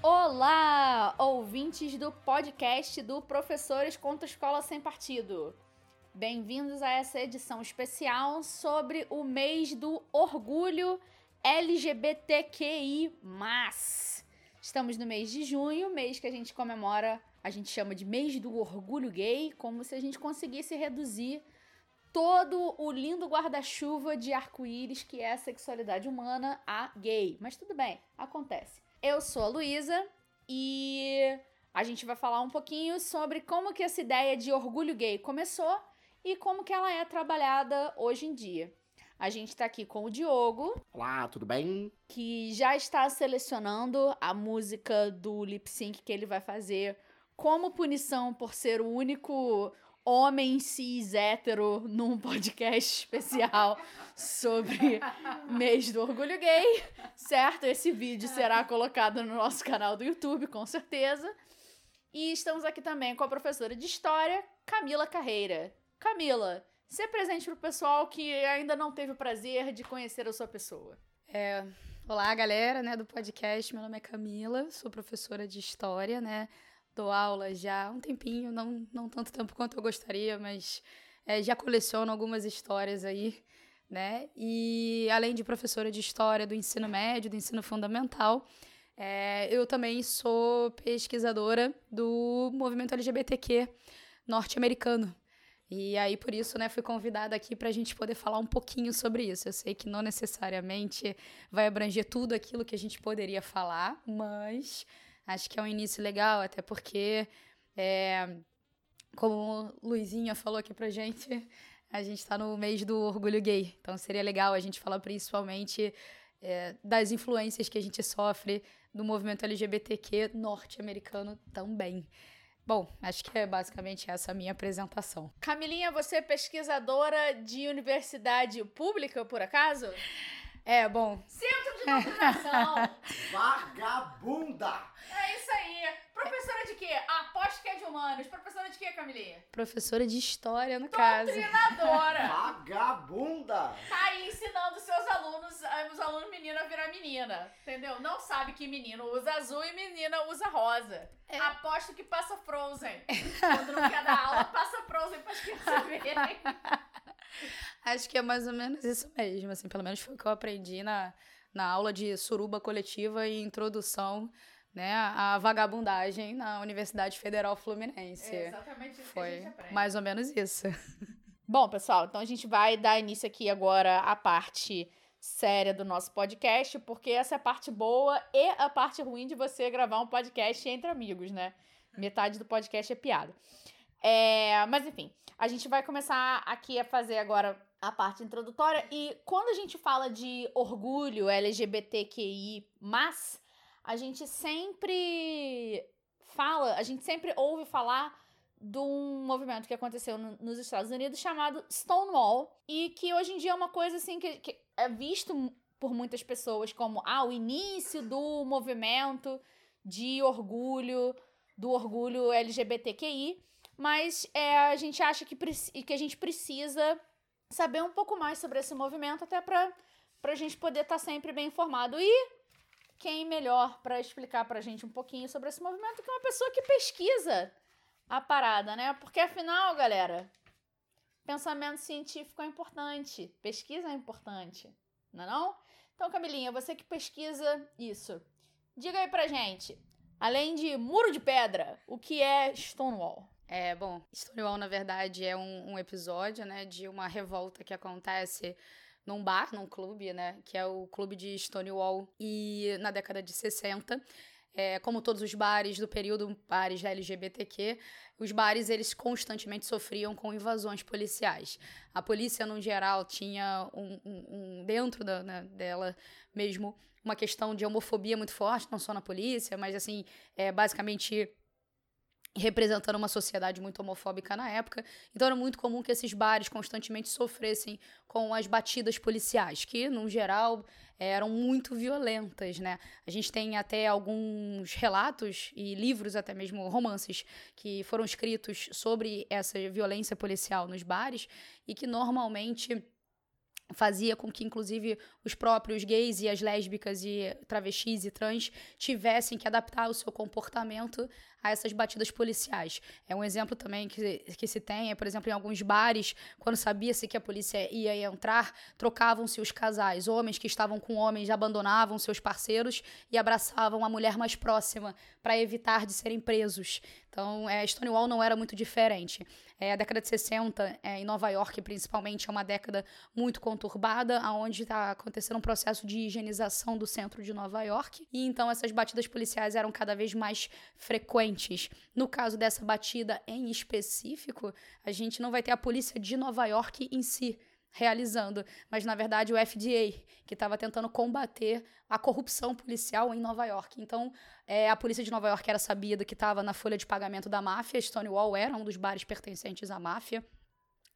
Olá, ouvintes do podcast do Professores contra Escola Sem Partido. Bem-vindos a essa edição especial sobre o mês do orgulho LGBTQI+. Estamos no mês de junho, mês que a gente comemora, a gente chama de mês do orgulho gay, como se a gente conseguisse reduzir todo o lindo guarda-chuva de arco-íris que é a sexualidade humana a gay. Mas tudo bem, acontece. Eu sou a Luísa e a gente vai falar um pouquinho sobre como que essa ideia de orgulho gay começou e como que ela é trabalhada hoje em dia. A gente tá aqui com o Diogo. Olá, tudo bem? Que já está selecionando a música do lip sync que ele vai fazer como punição por ser o único homem cis hétero num podcast especial sobre mês do orgulho gay, certo? Esse vídeo será colocado no nosso canal do YouTube, com certeza. E estamos aqui também com a professora de História, Camila Carreira. Camila, se presente para o pessoal que ainda não teve o prazer de conhecer a sua pessoa. É, olá, galera, né, do podcast. Meu nome é Camila, sou professora de História, né? Dou aula já há um tempinho, não, não tanto tempo quanto eu gostaria, mas é, já coleciono algumas histórias aí, né? E além de professora de história do ensino médio, do ensino fundamental, é, eu também sou pesquisadora do movimento LGBTQ norte-americano. E aí, por isso, né, fui convidada aqui para a gente poder falar um pouquinho sobre isso. Eu sei que não necessariamente vai abranger tudo aquilo que a gente poderia falar, mas Acho que é um início legal, até porque, é, como Luizinha falou aqui pra gente, a gente está no mês do orgulho gay. Então seria legal a gente falar principalmente é, das influências que a gente sofre do movimento LGBTQ norte-americano também. Bom, acho que é basicamente essa a minha apresentação. Camilinha, você é pesquisadora de universidade pública, por acaso? É, bom. Centro de doutrinação. Vagabunda! É isso aí. Professora de quê? Aposto que é de humanos. Professora de quê, Camilinha? Professora de história, no caso. Doutrinadora. Vagabunda! Tá aí ensinando seus alunos, eh, os alunos menina a virar menina. Entendeu? Não sabe que menino usa azul e menina usa rosa. É. Aposto que passa Frozen. Quando não quer dar aula, passa Frozen para as crianças verem. Acho que é mais ou menos isso mesmo, assim, pelo menos foi o que eu aprendi na, na aula de suruba coletiva e introdução né, à vagabundagem na Universidade Federal Fluminense. É exatamente isso foi que a gente aprende. mais ou menos isso. Bom, pessoal, então a gente vai dar início aqui agora à parte séria do nosso podcast, porque essa é a parte boa e a parte ruim de você gravar um podcast entre amigos, né? Metade do podcast é piada. É, mas enfim, a gente vai começar aqui a fazer agora a parte introdutória. E quando a gente fala de orgulho LGBTQI, a gente sempre fala, a gente sempre ouve falar de um movimento que aconteceu no- nos Estados Unidos chamado Stonewall e que hoje em dia é uma coisa assim que, que é visto por muitas pessoas como ah, o início do movimento de orgulho, do orgulho LGBTQI, mas é, a gente acha que, que a gente precisa saber um pouco mais sobre esse movimento até para a gente poder estar sempre bem informado. E quem melhor para explicar pra gente um pouquinho sobre esse movimento que uma pessoa que pesquisa a parada, né? Porque afinal, galera, pensamento científico é importante, pesquisa é importante, não é não? Então, Camilinha, você que pesquisa isso, diga aí pra gente, além de muro de pedra, o que é Stonewall? É, bom, Stonewall, na verdade, é um, um episódio, né, de uma revolta que acontece num bar, num clube, né, que é o clube de Stonewall, e na década de 60, é, como todos os bares do período, bares da LGBTQ, os bares, eles constantemente sofriam com invasões policiais. A polícia, no geral, tinha um, um- um- dentro da, né, dela mesmo uma questão de homofobia muito forte, não só na polícia, mas, assim, é, basicamente representando uma sociedade muito homofóbica na época. Então era muito comum que esses bares constantemente sofressem com as batidas policiais, que, no geral, eram muito violentas, né? A gente tem até alguns relatos e livros, até mesmo romances, que foram escritos sobre essa violência policial nos bares e que normalmente fazia com que, inclusive, os próprios gays e as lésbicas e travestis e trans tivessem que adaptar o seu comportamento a essas batidas policiais. É um exemplo também que, que se tem, é, por exemplo, em alguns bares, quando sabia-se que a polícia ia entrar, trocavam-se os casais. Homens que estavam com homens abandonavam seus parceiros e abraçavam a mulher mais próxima para evitar de serem presos. Então, é, Stonewall não era muito diferente. É, a década de 60, é, em Nova York, principalmente, é uma década muito conturbada, onde está acontecendo um processo de higienização do centro de Nova York. E então essas batidas policiais eram cada vez mais frequentes. No caso dessa batida em específico, a gente não vai ter a polícia de Nova York em si realizando, mas na verdade o FDA, que estava tentando combater a corrupção policial em Nova York. Então, é, a polícia de Nova York era sabida que estava na folha de pagamento da máfia, Stonewall era um dos bares pertencentes à máfia.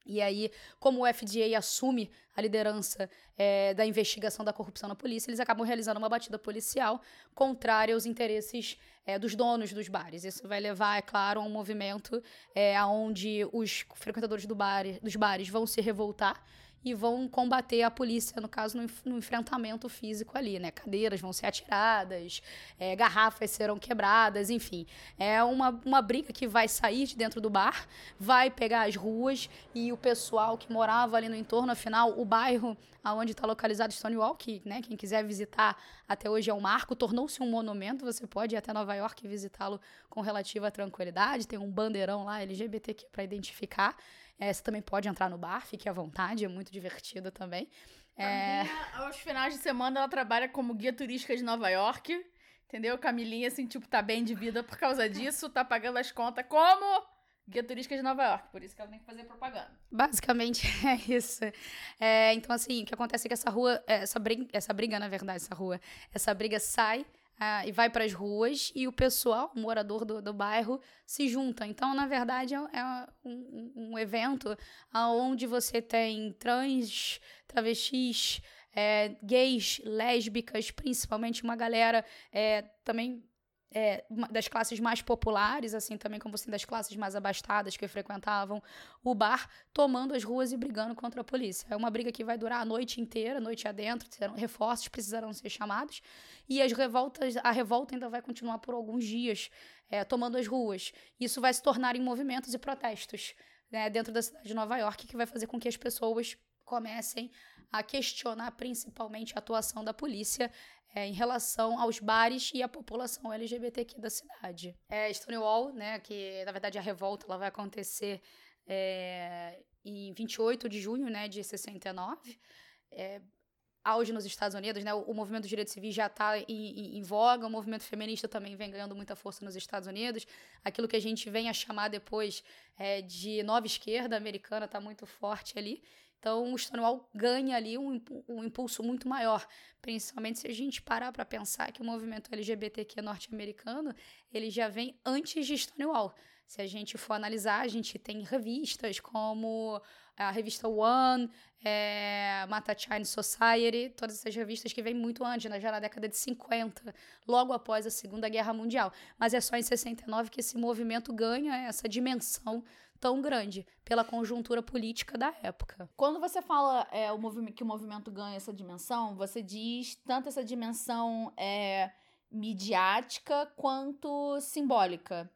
E aí, como o FDA assume a liderança é, da investigação da corrupção na polícia, eles acabam realizando uma batida policial contrária aos interesses é, dos donos dos bares. Isso vai levar, é claro, a um movimento é, onde os frequentadores do bar, dos bares vão se revoltar e vão combater a polícia, no caso, no, no enfrentamento físico ali, né? Cadeiras vão ser atiradas, é, garrafas serão quebradas, enfim. É uma, uma briga que vai sair de dentro do bar, vai pegar as ruas e o pessoal que morava ali no entorno, afinal, o bairro aonde está localizado Stonewall, que, né, quem quiser visitar até hoje é um marco, tornou-se um monumento, você pode ir até Nova York e visitá-lo com relativa tranquilidade, tem um bandeirão lá LGBTQ para identificar. É, você também pode entrar no bar, fique à vontade, é muito divertido também. É... aos finais de semana, ela trabalha como guia turística de Nova York. Entendeu? Camilinha, assim, tipo, tá bem de vida por causa disso, tá pagando as contas como guia turística de Nova York. Por isso que ela tem que fazer propaganda. Basicamente é isso. É, então, assim, o que acontece é que essa rua, essa briga, essa briga, na verdade, essa rua, essa briga sai ah, e vai para as ruas e o pessoal, o morador do, do bairro, se junta. Então, na verdade, é, é um, um, evento onde você tem trans, travestis, é, gays, lésbicas, principalmente uma galera é, também é, das classes mais populares, assim também como assim das classes mais abastadas que frequentavam o bar, tomando as ruas e brigando contra a polícia. É uma briga que vai durar a noite inteira, noite adentro, terão reforços precisarão ser chamados e as revoltas, a revolta ainda vai continuar por alguns dias, é, tomando as ruas. Isso vai se tornar em movimentos e protestos né, dentro da cidade de Nova York, que vai fazer com que as pessoas comecem a questionar principalmente a atuação da polícia é, em relação aos bares e à população LGBTQ da cidade. É, Stonewall, né, que na verdade a revolta ela vai acontecer é, em 28 de junho né, de 69. É, auge nos Estados Unidos, né? O, o movimento dos direitos civis já está em, em, em, voga, o movimento feminista também vem ganhando muita força nos Estados Unidos. Aquilo que a gente vem a chamar depois é, de nova esquerda americana está muito forte ali. Então, o Stonewall ganha ali um, um impulso muito maior, principalmente se a gente parar para pensar que o movimento LGBTQ norte-americano ele já vem antes de Stonewall. Se a gente for analisar, a gente tem revistas como a revista One, é, Mata China Society, todas essas revistas que vêm muito antes, né, já na década de 50, logo após a Segunda Guerra Mundial. Mas é só em 69 que esse movimento ganha essa dimensão tão grande pela conjuntura política da época. Quando você fala é, o que o movimento ganha essa dimensão, você diz tanto essa dimensão é, midiática quanto simbólica,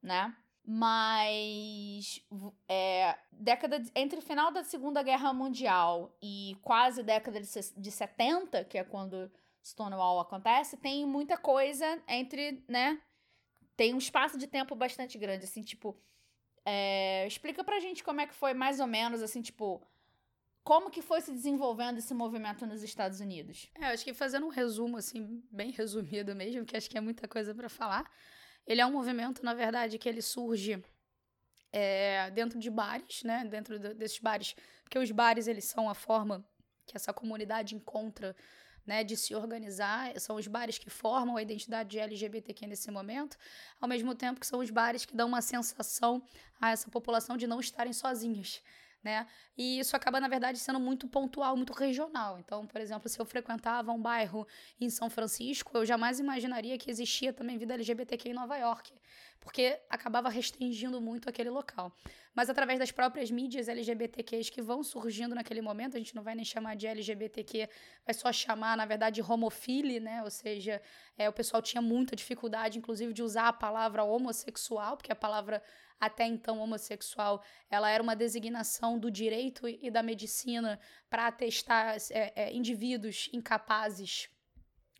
né? Mas é, década de, entre o final da Segunda Guerra Mundial e quase década de, de 70, que é quando Stonewall acontece, tem muita coisa entre, né? Tem um espaço de tempo bastante grande, assim, tipo, é, explica pra gente como é que foi mais ou menos, assim, tipo, como que foi se desenvolvendo esse movimento nos Estados Unidos? É, acho que fazendo um resumo, assim, bem resumido mesmo, que acho que é muita coisa para falar. Ele é um movimento, na verdade, que ele surge é, dentro de bares, né? Dentro de, desses bares, porque os bares, eles são a forma que essa comunidade encontra né, de se organizar, são os bares que formam a identidade de LGBTQ nesse momento, ao mesmo tempo que são os bares que dão uma sensação a essa população de não estarem sozinhos. Né? E isso acaba, na verdade, sendo muito pontual, muito regional. Então, por exemplo, se eu frequentava um bairro em São Francisco, eu jamais imaginaria que existia também vida LGBTQ em Nova York, porque acabava restringindo muito aquele local. Mas através das próprias mídias LGBTQs que vão surgindo naquele momento, a gente não vai nem chamar de LGBTQ, vai só chamar, na verdade, homofile, né? Ou seja, é, o pessoal tinha muita dificuldade, inclusive, de usar a palavra homossexual, porque a palavra até então homossexual, ela era uma designação do direito e da medicina para atestar é, é, indivíduos incapazes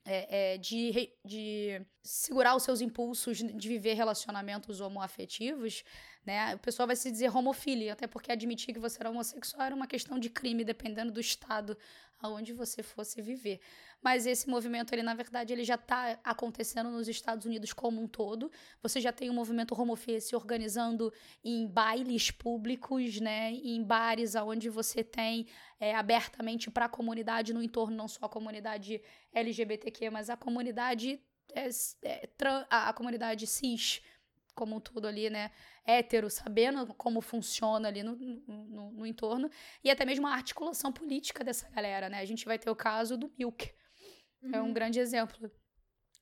é, é, de, de segurar os seus impulsos de viver relacionamentos homoafetivos, né? O pessoal vai se dizer homofilia, até porque admitir que você era homossexual era uma questão de crime, dependendo do estado aonde você fosse viver. Mas esse movimento, ele, na verdade, ele já está acontecendo nos Estados Unidos como um todo. Você já tem o um movimento homofia se organizando em bailes públicos, né? Em bares onde você tem é, abertamente para a comunidade no entorno, não só a comunidade LGBTQ, mas a comunidade, é, é, a, a comunidade cis como todo ali, né? Hétero, sabendo como funciona ali no, no, no, entorno, e até mesmo a articulação política dessa galera, né? A gente vai ter o caso do Milk, uhum. é um uhum. grande exemplo,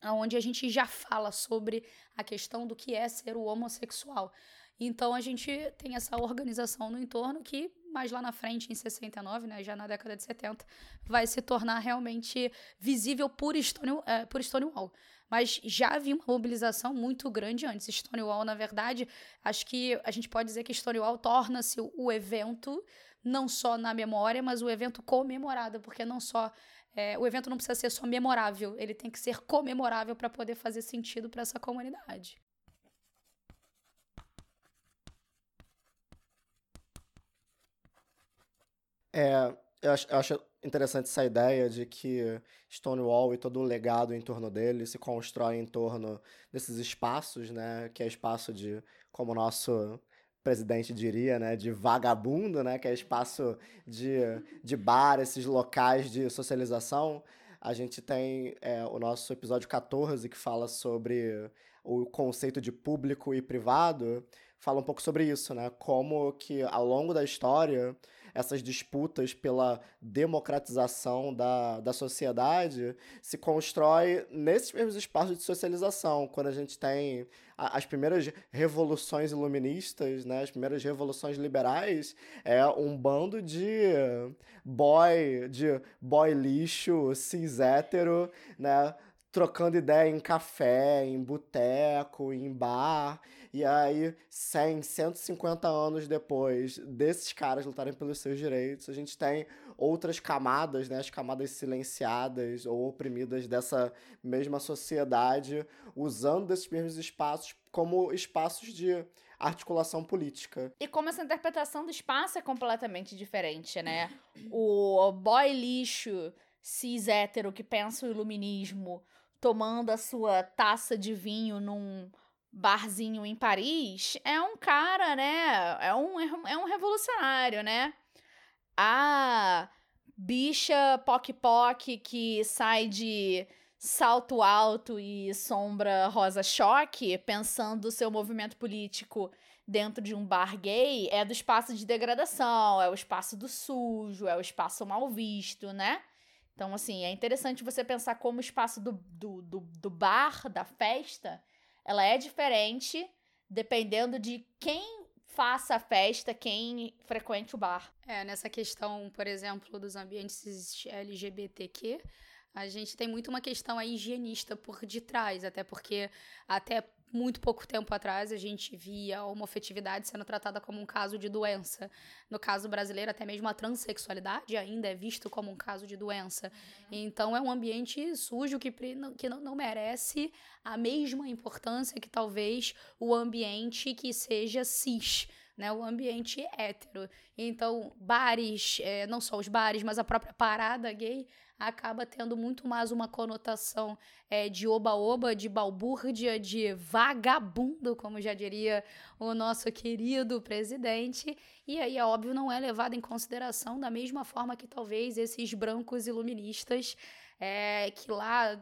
onde a gente já fala sobre a questão do que é ser o homossexual. Então a gente tem essa organização no entorno que mais lá na frente, em 69, né, já na década de 70, vai se tornar realmente visível por, Stonewall, é, por Stonewall. Mas já havia uma mobilização muito grande antes. Stonewall, na verdade, acho que a gente pode dizer que Stonewall torna-se o evento, não só na memória, mas o evento comemorado, porque não só. É, o evento não precisa ser só memorável, ele tem que ser comemorável para poder fazer sentido para essa comunidade. É, eu acho, eu acho interessante essa ideia de que Stonewall e todo o legado em torno dele se constrói em torno desses espaços, né? Que é espaço de, como o nosso presidente diria, né, de vagabundo, né, que é espaço de, de bar, esses locais de socialização. A gente tem é, o nosso episódio 14, que fala sobre o conceito de público e privado, fala um pouco sobre isso, né, como que ao longo da história essas disputas pela democratização da, da sociedade se constrói nesses mesmos espaços de socialização, quando a gente tem as primeiras revoluções iluministas, né, as primeiras revoluções liberais, é um bando de boy, de boy lixo, cis hétero, né, trocando ideia em café, em boteco, em bar. E aí, 100, 150 anos depois desses caras lutarem pelos seus direitos, a gente tem outras camadas, né, as camadas silenciadas ou oprimidas dessa mesma sociedade, usando desses mesmos espaços como espaços de articulação política. E como essa interpretação do espaço é completamente diferente, né? O boy lixo cis hétero que pensa o iluminismo tomando a sua taça de vinho num barzinho em Paris, é um cara, né? É um, é um revolucionário, né? A bicha poc-poc que sai de salto alto e sombra rosa choque, pensando o seu movimento político dentro de um bar gay, é do espaço de degradação, é o espaço do sujo, é o espaço mal visto, né? Então, assim, é interessante você pensar como o espaço do, do, do, do bar, da festa, ela é diferente dependendo de quem faça a festa, quem frequente o bar. É, nessa questão, por exemplo, dos ambientes LGBTQ, a gente tem muito uma questão aí higienista por detrás, até porque até muito pouco tempo atrás a gente via a homofetividade sendo tratada como um caso de doença. No caso brasileiro, até mesmo a transexualidade ainda é visto como um caso de doença. Então é um ambiente sujo que, que não, não merece a mesma importância que talvez o ambiente que seja cis. Né, o ambiente hétero. Então, bares, é, não só os bares, mas a própria parada gay acaba tendo muito mais uma conotação é, de oba-oba, de balbúrdia, de vagabundo, como já diria o nosso querido presidente. E aí, é óbvio, não é levado em consideração da mesma forma que talvez esses brancos iluministas é, que lá,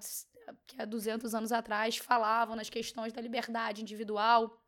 que há 200 anos atrás, falavam nas questões da liberdade individual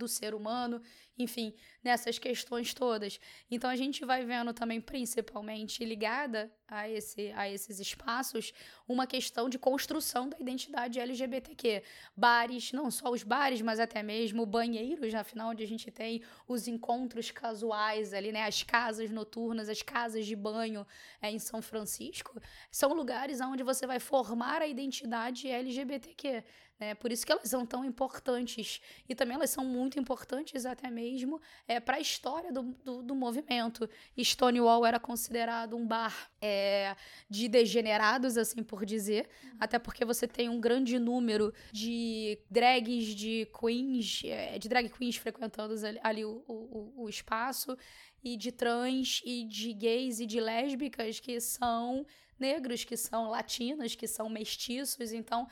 do ser humano enfim, nessas questões todas. Então a gente vai vendo também, principalmente ligada a, esse, a esses espaços, uma questão de construção da identidade LGBTQ. Bares, não só os bares, mas até mesmo banheiros, afinal, onde a gente tem os encontros casuais ali, né? As casas noturnas, as casas de banho é, em São Francisco, são lugares onde você vai formar a identidade LGBTQ. Né? Por isso que elas são tão importantes. E também elas são muito importantes até mesmo é, para a história do, do, do, movimento. Stonewall era considerado um bar é, de degenerados, assim por dizer, até porque você tem um grande número de drags, de queens, é, de drag queens frequentando ali, ali o, o, o espaço, e de trans, e de gays e de lésbicas que são negros, que são latinos, que são mestiços. Então,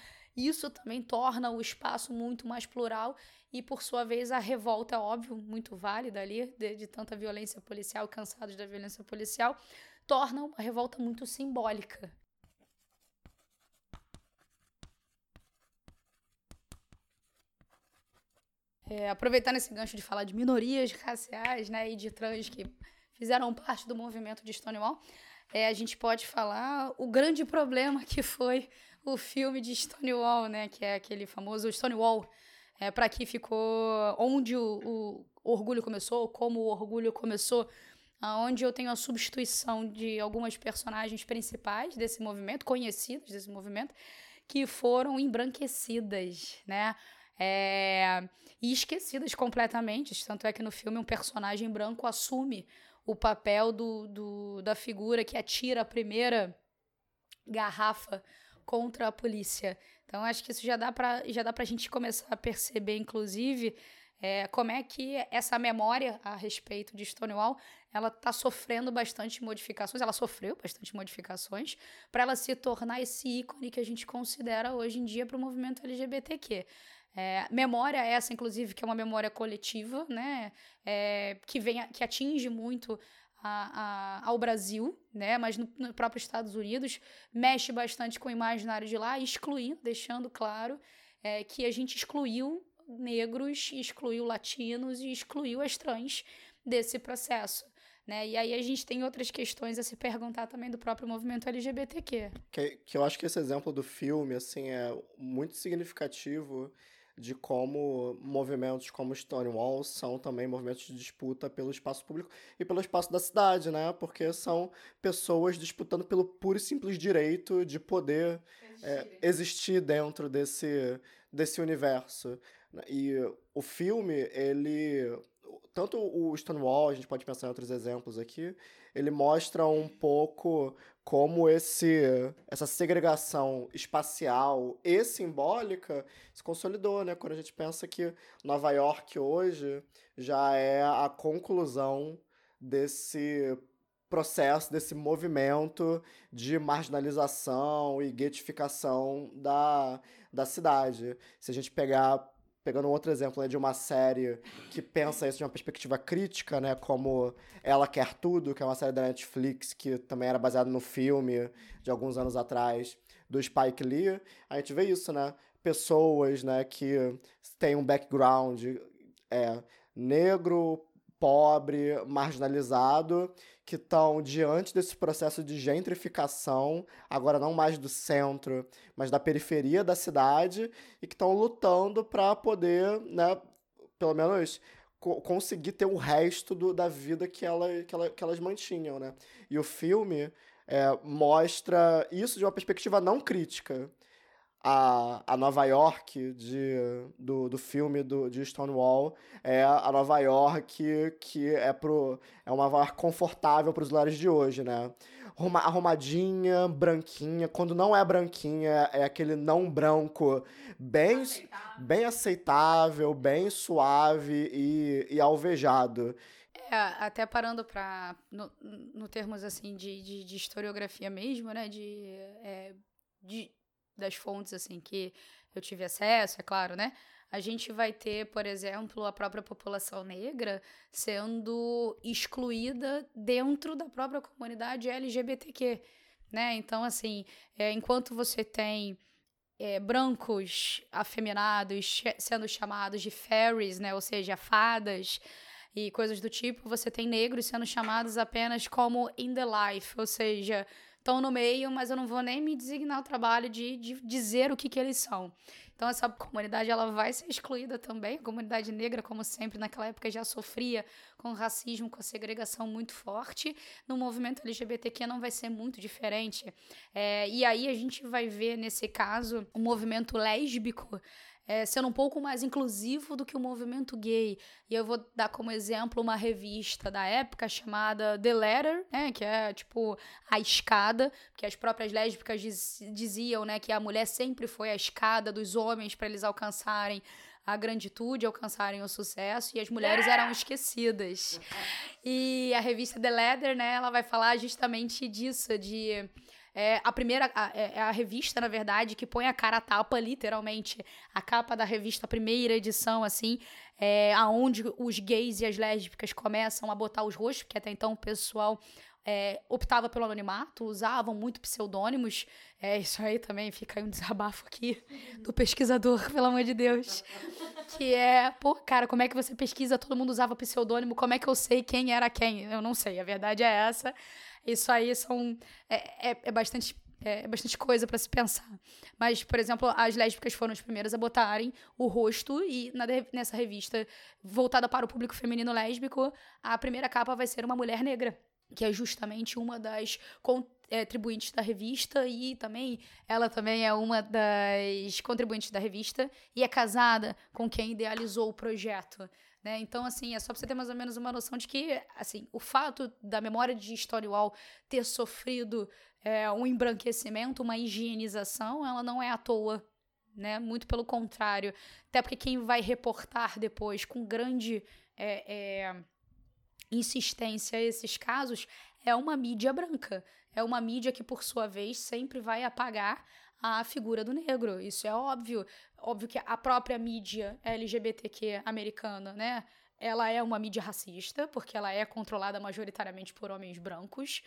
isso também torna o espaço muito mais plural e, por sua vez, a revolta, é óbvio, muito válida ali, de, de tanta violência policial, cansados da violência policial, torna uma revolta muito simbólica. É, aproveitando esse gancho de falar de minorias raciais né, e de trans que fizeram parte do movimento de Stonewall, é, a gente pode falar o grande problema que foi o filme de Stonewall, né? Que é aquele famoso Stonewall. É, para que ficou onde o, o orgulho começou, como o orgulho começou, onde eu tenho a substituição de algumas personagens principais desse movimento, conhecidas desse movimento, que foram embranquecidas, né? É, e esquecidas completamente. Tanto é que no filme um personagem branco assume o papel do, do, da figura que atira a primeira garrafa contra a polícia. Então acho que isso já dá para já dá para a gente começar a perceber, inclusive, é, como é que essa memória a respeito de Stonewall ela está sofrendo bastante modificações, ela sofreu bastante modificações para ela se tornar esse ícone que a gente considera hoje em dia para o movimento LGBTQ. É, memória essa, inclusive, que é uma memória coletiva, né? É, que, vem, que atinge muito a, a, ao Brasil, né? Mas no, no próprio Estados Unidos mexe bastante com o imaginário de lá, excluindo, deixando claro é, que a gente excluiu negros, excluiu latinos e excluiu as trans desse processo. Né? E aí a gente tem outras questões a se perguntar também do próprio movimento LGBTQ. Que, que eu acho que esse exemplo do filme assim é muito significativo de como movimentos como Stonewall são também movimentos de disputa pelo espaço público e pelo espaço da cidade, né? Porque são pessoas disputando pelo puro e simples direito de poder é, existir dentro desse, desse universo. E o filme, ele tanto o Stonewall, a gente pode pensar em outros exemplos aqui, ele mostra um pouco como esse essa segregação espacial e simbólica se consolidou, né? Quando a gente pensa que Nova York hoje já é a conclusão desse processo, desse movimento de marginalização e guetificação da, da cidade. Se a gente pegar pegando outro exemplo né, de uma série que pensa isso de uma perspectiva crítica, né, como Ela Quer Tudo, que é uma série da Netflix que também era baseada no filme de alguns anos atrás do Spike Lee, a gente vê isso, né? Pessoas, né, que têm um background é, negro, pobre, marginalizado, que estão diante desse processo de gentrificação, agora não mais do centro, mas da periferia da cidade, e que estão lutando para poder, né, pelo menos co conseguir ter o resto do, da vida que, ela, que, ela, que elas mantinham, né? E o filme é, mostra isso de uma perspectiva não crítica a, a Nova York de, do, do filme do, de Stonewall é a Nova York que é, pro, é uma Nova York confortável para os lares de hoje, né? Arrumadinha, branquinha. Quando não é branquinha, é aquele não branco bem aceitável, bem, aceitável, bem suave e, e alvejado. É, até parando para no, no termos assim de, de, de historiografia mesmo, né? De, é, de das fontes assim que eu tive acesso, é claro, né? A gente vai ter, por exemplo, a própria população negra sendo excluída dentro da própria comunidade LGBTQ, né? Então, assim, é, enquanto você tem é, brancos afeminados sendo chamados de fairies, né? Ou seja, fadas, e coisas do tipo, você tem negros sendo chamados apenas como in the life, ou seja, estão no meio, mas eu não vou nem me designar o trabalho de, de dizer o que, que eles são. Então essa comunidade ela vai ser excluída também. A comunidade negra, como sempre, naquela época já sofria com racismo, com a segregação muito forte. No movimento LGBTQ não vai ser muito diferente. É, e aí a gente vai ver nesse caso o movimento lésbico é, sendo um pouco mais inclusivo do que o movimento gay. E eu vou dar como exemplo uma revista da época chamada The Letter, né, que é tipo a escada, que as próprias lésbicas diz, diziam, né, que a mulher sempre foi a escada dos homens para eles alcançarem a granditude, alcançarem o sucesso e as mulheres eram esquecidas. E a revista The Letter, né, ela vai falar justamente disso, de é a primeira, a, é, é a revista, na verdade, que põe a cara a tapa, literalmente. A capa da revista, a primeira edição, assim, é aonde os gays e as lésbicas começam a botar os rostos, porque até então o pessoal é, optava pelo anonimato, usavam muito pseudônimos. É, isso aí também fica aí um desabafo aqui do pesquisador, pelo amor de Deus. Que é, pô, cara, como é que você pesquisa? Todo mundo usava pseudônimo, como é que eu sei quem era quem? Eu não sei, a verdade é essa. Isso aí são. É, é, é bastante. É bastante coisa para se pensar. Mas, por exemplo, as lésbicas foram as primeiras a botarem o rosto, e na, nessa revista voltada para o público feminino lésbico, a primeira capa vai ser uma mulher negra, que é justamente uma das contribuintes da revista, e também ela também é uma das contribuintes da revista, e é casada com quem idealizou o projeto. Né? Então, assim, é só pra você ter mais ou menos uma noção de que, assim, o fato da memória de Stonewall ter sofrido é, um embranquecimento, uma higienização, ela não é à toa, né? Muito pelo contrário. Até porque quem vai reportar depois com grande é, é, insistência esses casos é uma mídia branca. É uma mídia que, por sua vez, sempre vai apagar a figura do negro. Isso é óbvio. Óbvio que a própria mídia LGBTQ americana, né? Ela é uma mídia racista, porque ela é controlada majoritariamente por homens brancos.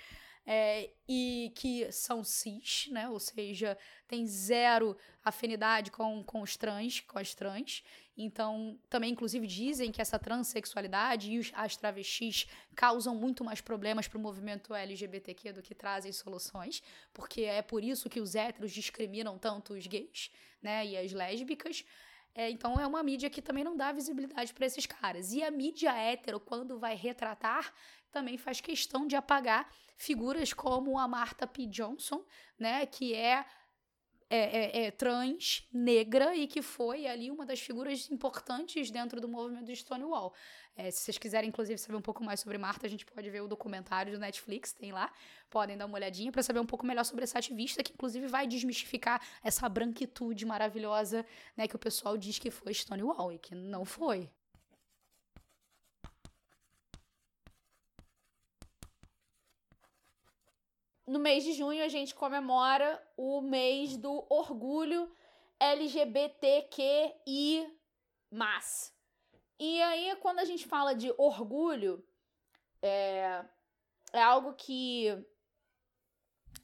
É, e que são cis, né? Ou seja, tem zero afinidade com, com os trans, com as trans. Então, também, inclusive, dizem que essa transexualidade e as travestis causam muito mais problemas para o movimento LGBTQ do que trazem soluções, porque é por isso que os héteros discriminam tanto os gays, né, e as lésbicas. É, então, é uma mídia que também não dá visibilidade para esses caras. E a mídia hétero, quando vai retratar, também faz questão de apagar figuras como a Martha P. Johnson, né, que é é, é, é, trans, negra e que foi ali uma das figuras importantes dentro do movimento do Stonewall. É, se vocês quiserem, inclusive, saber um pouco mais sobre Marta, a gente pode ver o documentário do Netflix, tem lá. Podem dar uma olhadinha para saber um pouco melhor sobre essa ativista, que inclusive vai desmistificar essa branquitude maravilhosa né, que o pessoal diz que foi Stonewall e que não foi. No mês de junho a gente comemora o mês do orgulho LGBTQI+. E aí, quando a gente fala de orgulho, é, é algo que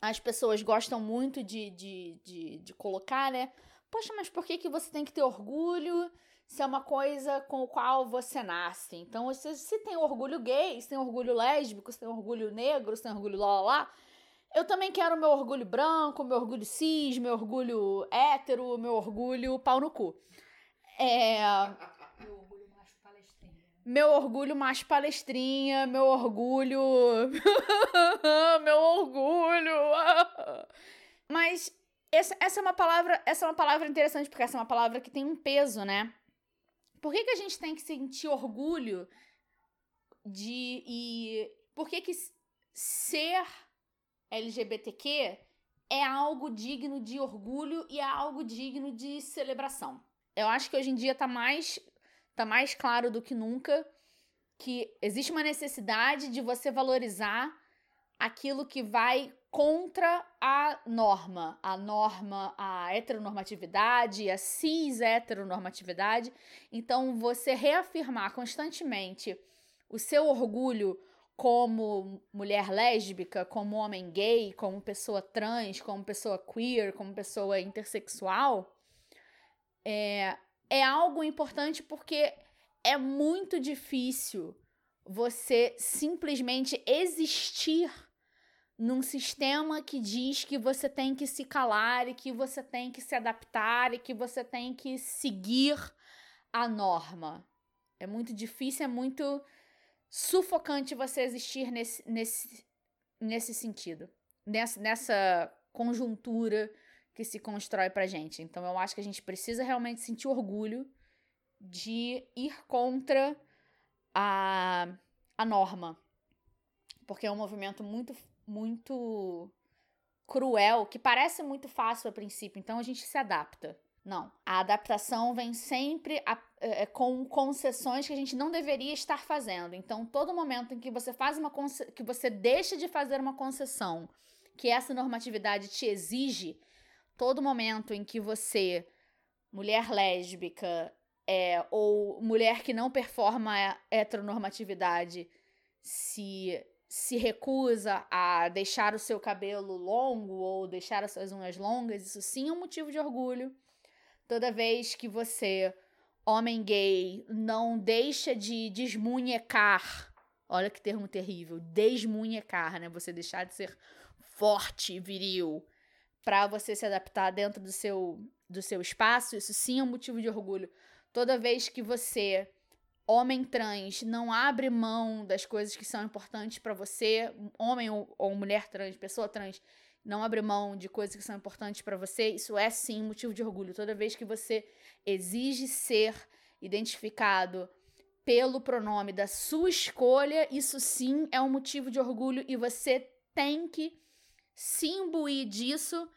as pessoas gostam muito de, de, de, de colocar, né? Poxa, mas por que, que você tem que ter orgulho se é uma coisa com o qual você nasce? Então, você, se tem orgulho gay, se tem orgulho lésbico, se tem orgulho negro, se tem orgulho lá, lá, lá eu também quero meu orgulho branco, meu orgulho cis, meu orgulho hétero, meu orgulho pau no cu. É. Meu orgulho macho palestrinha. Meu orgulho macho palestrinha, meu orgulho. meu orgulho. Mas essa, essa é uma palavra, essa é uma palavra interessante porque essa é uma palavra que tem um peso, né? Por que, que a gente tem que sentir orgulho de e por que que ser LGBTQ é algo digno de orgulho e é algo digno de celebração. Eu acho que hoje em dia tá mais, tá mais claro do que nunca que existe uma necessidade de você valorizar aquilo que vai contra a norma, a norma, a heteronormatividade, a cis heteronormatividade. Então, você reafirmar constantemente o seu orgulho como mulher lésbica, como homem gay, como pessoa trans, como pessoa queer, como pessoa intersexual, é, é algo importante porque é muito difícil você simplesmente existir num sistema que diz que você tem que se calar e que você tem que se adaptar e que você tem que seguir a norma. É muito difícil, é muito sufocante você existir nesse, nesse, nesse sentido, nessa, nessa conjuntura que se constrói pra gente. Então eu acho que a gente precisa realmente sentir orgulho de ir contra a, a norma. Porque é um movimento muito muito cruel, que parece muito fácil a princípio, então a gente se adapta. Não. A adaptação vem sempre a, é, com concessões que a gente não deveria estar fazendo. Então, todo momento em que você faz uma que você deixa de fazer uma concessão que essa normatividade te exige, todo momento em que você, mulher lésbica, é, ou mulher que não performa heteronormatividade, se se recusa a deixar o seu cabelo longo ou deixar as suas unhas longas, isso sim é um motivo de orgulho. Toda vez que você, homem gay, não deixa de desmunhecar, olha que termo terrível, desmunhecar, né? Você deixar de ser forte viril para você se adaptar dentro do seu do seu espaço, isso sim é um motivo de orgulho. Toda vez que você homem trans não abre mão das coisas que são importantes para você, homem ou, ou, mulher trans, pessoa trans, não abre mão de coisas que são importantes para você, isso é sim motivo de orgulho. Toda vez que você exige ser identificado pelo pronome da sua escolha, isso sim é um motivo de orgulho e você tem que se imbuir disso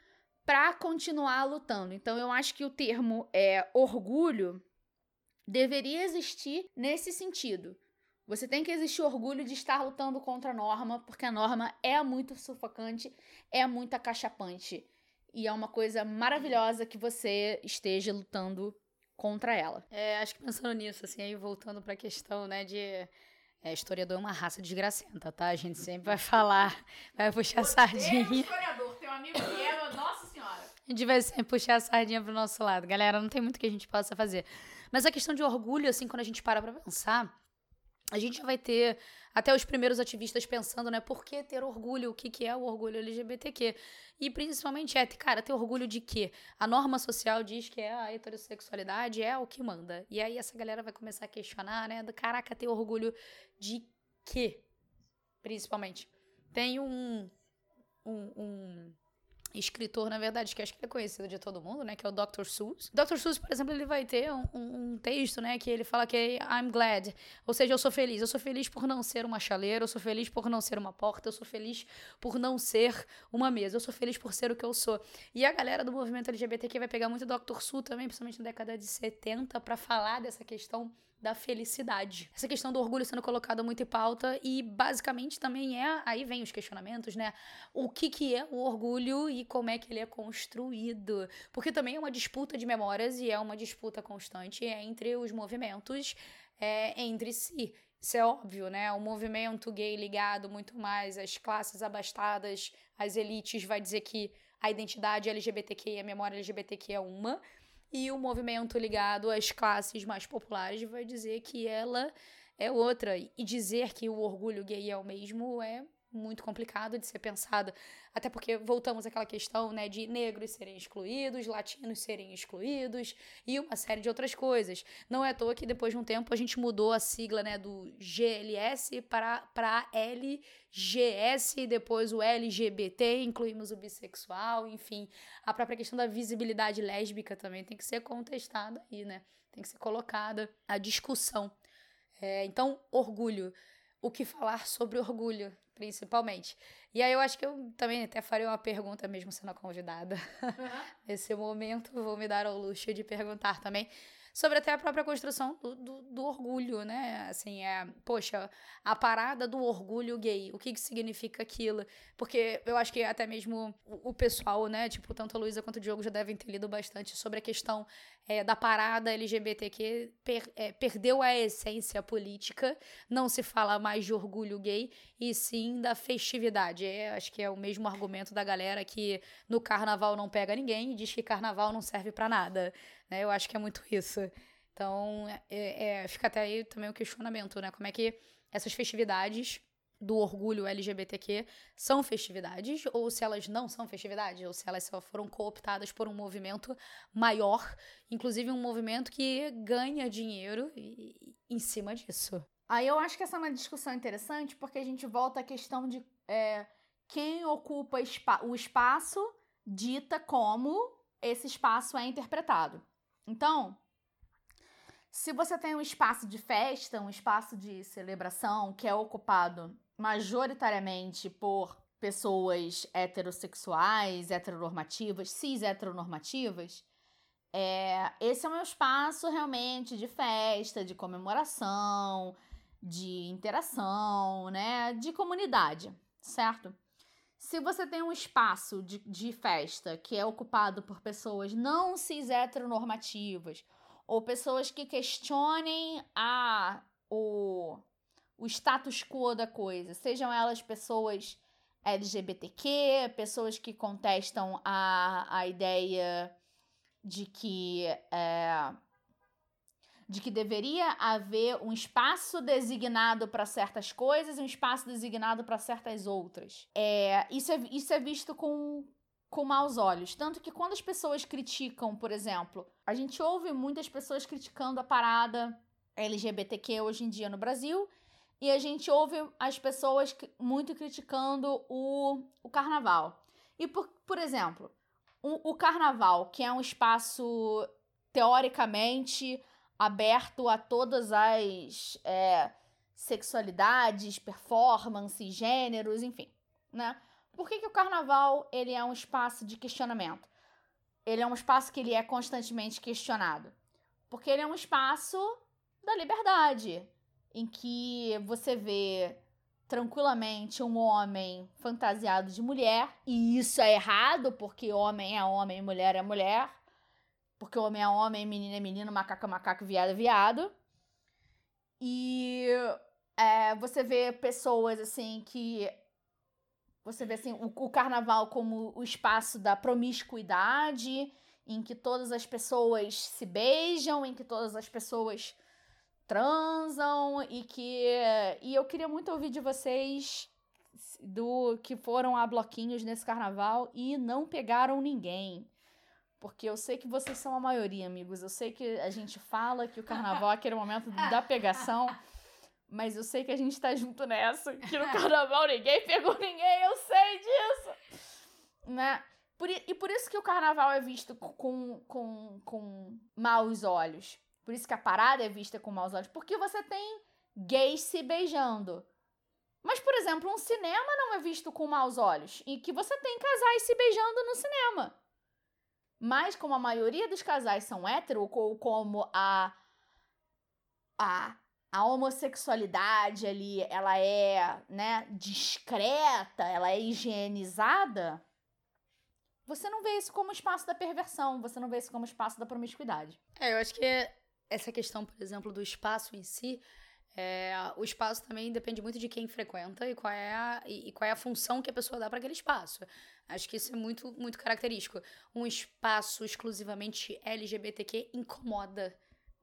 para continuar lutando. Então eu acho que o termo é orgulho deveria existir nesse sentido. Você tem que existir orgulho de estar lutando contra a norma, porque a norma é muito sufocante, é muito acachapante. E é uma coisa maravilhosa que você esteja lutando contra ela. É, acho que pensando nisso, assim, aí voltando para a questão, né, de é, historiador é uma raça desgracenta, tá? A gente sempre vai falar, vai puxar Você sardinha. É historiador, tem um amigo que é, nossa senhora. A gente vai sempre puxar a sardinha pro nosso lado. Galera, não tem muito que a gente possa fazer. Mas a questão de orgulho, assim, quando a gente para pra pensar, a gente já vai ter até os primeiros ativistas pensando, né, por que ter orgulho? O que, que é o orgulho LGBTQ? E principalmente é, cara, ter orgulho de quê? A norma social diz que é a heterossexualidade é o que manda. E aí essa galera vai começar a questionar, né, do caraca, ter orgulho de quê? Principalmente. Tem um, um, um escritor, na verdade, que acho que é conhecido de todo mundo, né? Que é o Dr. Seuss. Dr. Seuss, por exemplo, ele vai ter um, um, texto, né? Que ele fala que é I'm glad. Ou seja, eu sou feliz. Eu sou feliz por não ser uma chaleira. Eu sou feliz por não ser uma porta. Eu sou feliz por não ser uma mesa. Eu sou feliz por ser o que eu sou. E a galera do movimento LGBTQ vai pegar muito Dr. Seuss também, principalmente na década de 70, para falar dessa questão da felicidade. Essa questão do orgulho sendo colocada muito em pauta e basicamente também é, aí vem os questionamentos, né? O que que é o orgulho e como é que ele é construído? Porque também é uma disputa de memórias e é uma disputa constante entre os movimentos é, entre si. Isso é óbvio, né? O movimento gay ligado muito mais às classes abastadas, às elites, vai dizer que a identidade LGBTQ e a memória LGBTQ é uma, e o movimento ligado às classes mais populares vai dizer que ela é outra. E dizer que o orgulho gay é o mesmo é muito complicado de ser pensado. Até porque voltamos àquela questão, né, de negros serem excluídos, latinos serem excluídos e uma série de outras coisas. Não é à toa que depois de um tempo a gente mudou a sigla, né, do GLS para para LGS, depois o LGBT, incluímos o bissexual, enfim, a própria questão da visibilidade lésbica também tem que ser contestada aí, né? Tem que ser colocada a discussão. É, então, orgulho. O que falar sobre orgulho? Principalmente. E aí eu acho que eu também até farei uma pergunta mesmo sendo convidada. Uhum. Nesse momento, vou me dar ao luxo de perguntar também sobre até a própria construção do, do, do, orgulho, né? Assim, é, poxa, a parada do orgulho gay, o que, que significa aquilo? Porque eu acho que até mesmo o, o pessoal, né, tipo, tanto a Luísa quanto o Diogo já devem ter lido bastante sobre a questão é, da parada LGBTQ, per, é, perdeu a essência política, não se fala mais de orgulho gay, e sim da festividade. É, acho que é o mesmo argumento da galera que no carnaval não pega ninguém e diz que carnaval não serve para nada. Né? Eu acho que é muito isso. Então, é, é, fica até aí também o questionamento, né? Como é que essas festividades do orgulho LGBTQ são festividades ou se elas não são festividades ou se elas só foram cooptadas por um movimento maior, inclusive um movimento que ganha dinheiro em cima disso. Aí eu acho que essa é uma discussão interessante porque a gente volta à questão de é, quem ocupa o espaço dita como esse espaço é interpretado. Então, se você tem um espaço de festa, um espaço de celebração que é ocupado majoritariamente por pessoas heterossexuais, heteronormativas, cis heteronormativas, é, esse é meu espaço realmente de festa, de comemoração, de interação, né? De comunidade, certo? Se você tem um espaço de, de festa que é ocupado por pessoas não cis heteronormativas ou pessoas que questionem a, o, o status quo da coisa, sejam elas pessoas LGBTQ, pessoas que contestam a, a ideia de que é, de que deveria haver um espaço designado para certas coisas e um espaço designado para certas outras. É, isso, é, isso é visto com, com maus olhos. Tanto que quando as pessoas criticam, por exemplo, a gente ouve muitas pessoas criticando a parada LGBTQ hoje em dia no Brasil e a gente ouve as pessoas muito criticando o, o carnaval. E, por, por exemplo, o, o carnaval, que é um espaço teoricamente aberto a todas as é, sexualidades, performances, gêneros, enfim, né? Por que, que o carnaval ele é um espaço de questionamento? Ele é um espaço que ele é constantemente questionado. Porque ele é um espaço da liberdade em que você vê tranquilamente um homem fantasiado de mulher, e isso é errado, porque homem é homem, mulher é mulher, porque homem é homem, menino é menino, macaco é macaco, viado é viado. E é, você vê pessoas assim que. Você vê assim, o, o carnaval como o espaço da promiscuidade, em que todas as pessoas se beijam, em que todas as pessoas transam e que e eu queria muito ouvir de vocês do que foram a bloquinhos nesse carnaval e não pegaram ninguém. Porque eu sei que vocês são a maioria, amigos. Eu sei que a gente fala que o carnaval é aquele momento da pegação, mas eu sei que a gente tá junto nessa, que no carnaval ninguém pegou ninguém, eu sei disso. Né? Por, e por isso que o carnaval é visto com, com, com maus olhos. Por isso que a parada é vista com maus olhos. Porque você tem gays se beijando. Mas, por exemplo, um cinema não é visto com maus olhos. E que você tem casais se beijando no cinema. Mas, como a maioria dos casais são hétero, ou como a, a, a homossexualidade ali, ela é, né, discreta, ela é higienizada, você não vê isso como espaço da perversão, você não vê isso como espaço da promiscuidade. É, eu acho que essa questão, por exemplo, do espaço em si, é, o espaço também depende muito de quem frequenta e qual é a, e, e qual é a função que a pessoa dá para aquele espaço. Acho que isso é muito, muito característico. Um espaço exclusivamente LGBTQ incomoda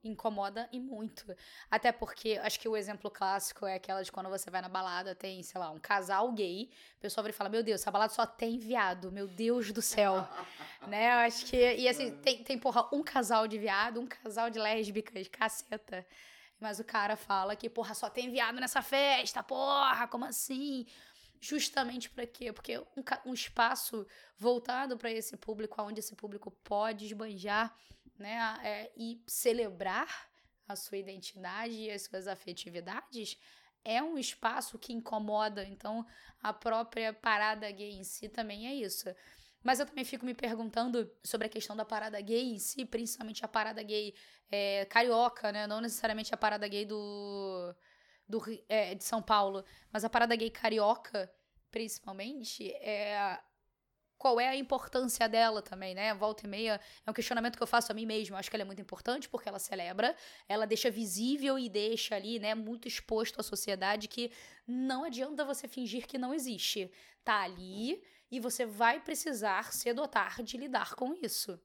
incomoda e muito. Até porque acho que o exemplo clássico é aquela de quando você vai na balada, tem, sei lá, um casal gay, o pessoal vem e fala: Meu Deus, essa balada só tem viado, meu Deus do céu. né? Eu acho que. E assim, tem, tem, porra, um casal de viado, um casal de lésbicas, caceta. Mas o cara fala que, porra, só tem viado nessa festa, porra, como assim? Justamente para quê? Porque um, um espaço voltado para esse público, onde esse público pode esbanjar né, é, e celebrar a sua identidade e as suas afetividades, é um espaço que incomoda. Então, a própria parada gay em si também é isso. Mas eu também fico me perguntando sobre a questão da parada gay em si, principalmente a parada gay é, carioca, né? Não necessariamente a parada gay do, do é, de São Paulo, mas a parada gay carioca, principalmente, é qual é a importância dela também, né? Volta e meia é um questionamento que eu faço a mim mesma. Acho que ela é muito importante porque ela celebra, ela deixa visível e deixa ali, né, muito exposto à sociedade que não adianta você fingir que não existe. Tá ali e você vai precisar cedo ou tarde lidar com isso,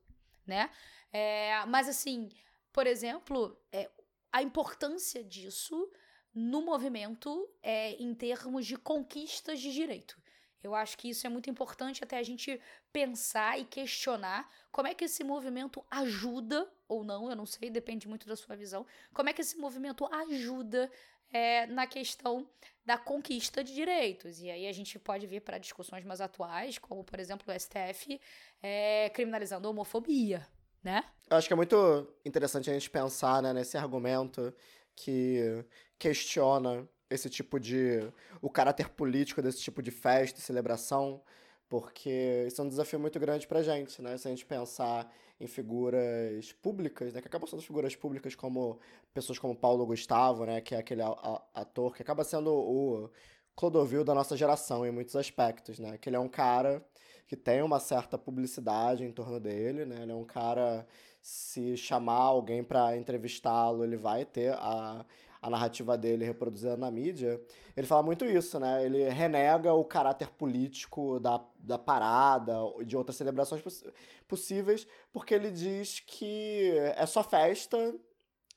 né? É, mas assim, por exemplo, é, a importância disso no movimento é, em termos de conquistas de direito. Eu acho que isso é muito importante até a gente pensar e questionar como é que esse movimento ajuda, ou não, eu não sei, depende muito da sua visão, como é que esse movimento ajuda é, na questão da conquista de direitos. E aí a gente pode vir para discussões mais atuais, como, por exemplo, o STF é, criminalizando a homofobia, né? Eu acho que é muito interessante a gente pensar né, nesse argumento que questiona esse tipo de. o caráter político desse tipo de festa e celebração, porque isso é um desafio muito grande pra gente, né? Se a gente pensar em figuras públicas, né? Que acabam sendo figuras públicas como pessoas como Paulo Gustavo, né? Que é aquele ator que acaba sendo o Clodovil da nossa geração em muitos aspectos, né? Que ele é um cara que tem uma certa publicidade em torno dele, né? Ele é um cara se chamar alguém para entrevistá-lo, ele vai ter a a narrativa dele reproduzida na mídia, ele fala muito isso, né? Ele renega o caráter político da, da parada de outras celebrações poss possíveis, porque ele diz que é só festa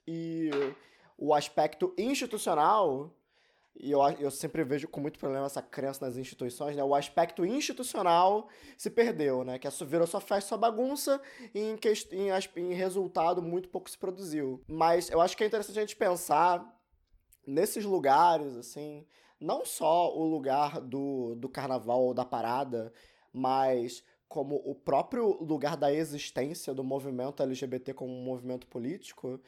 e o aspecto institucional e eu, eu sempre vejo com muito problema essa crença nas instituições, né? O aspecto institucional se perdeu, né? Que é virou só festa, só bagunça e em, em, em resultado muito pouco se produziu. Mas eu acho que é interessante a gente pensar nesses lugares, assim, não só o lugar do, do carnaval ou da parada, mas como o próprio lugar da existência do movimento LGBT como um movimento político,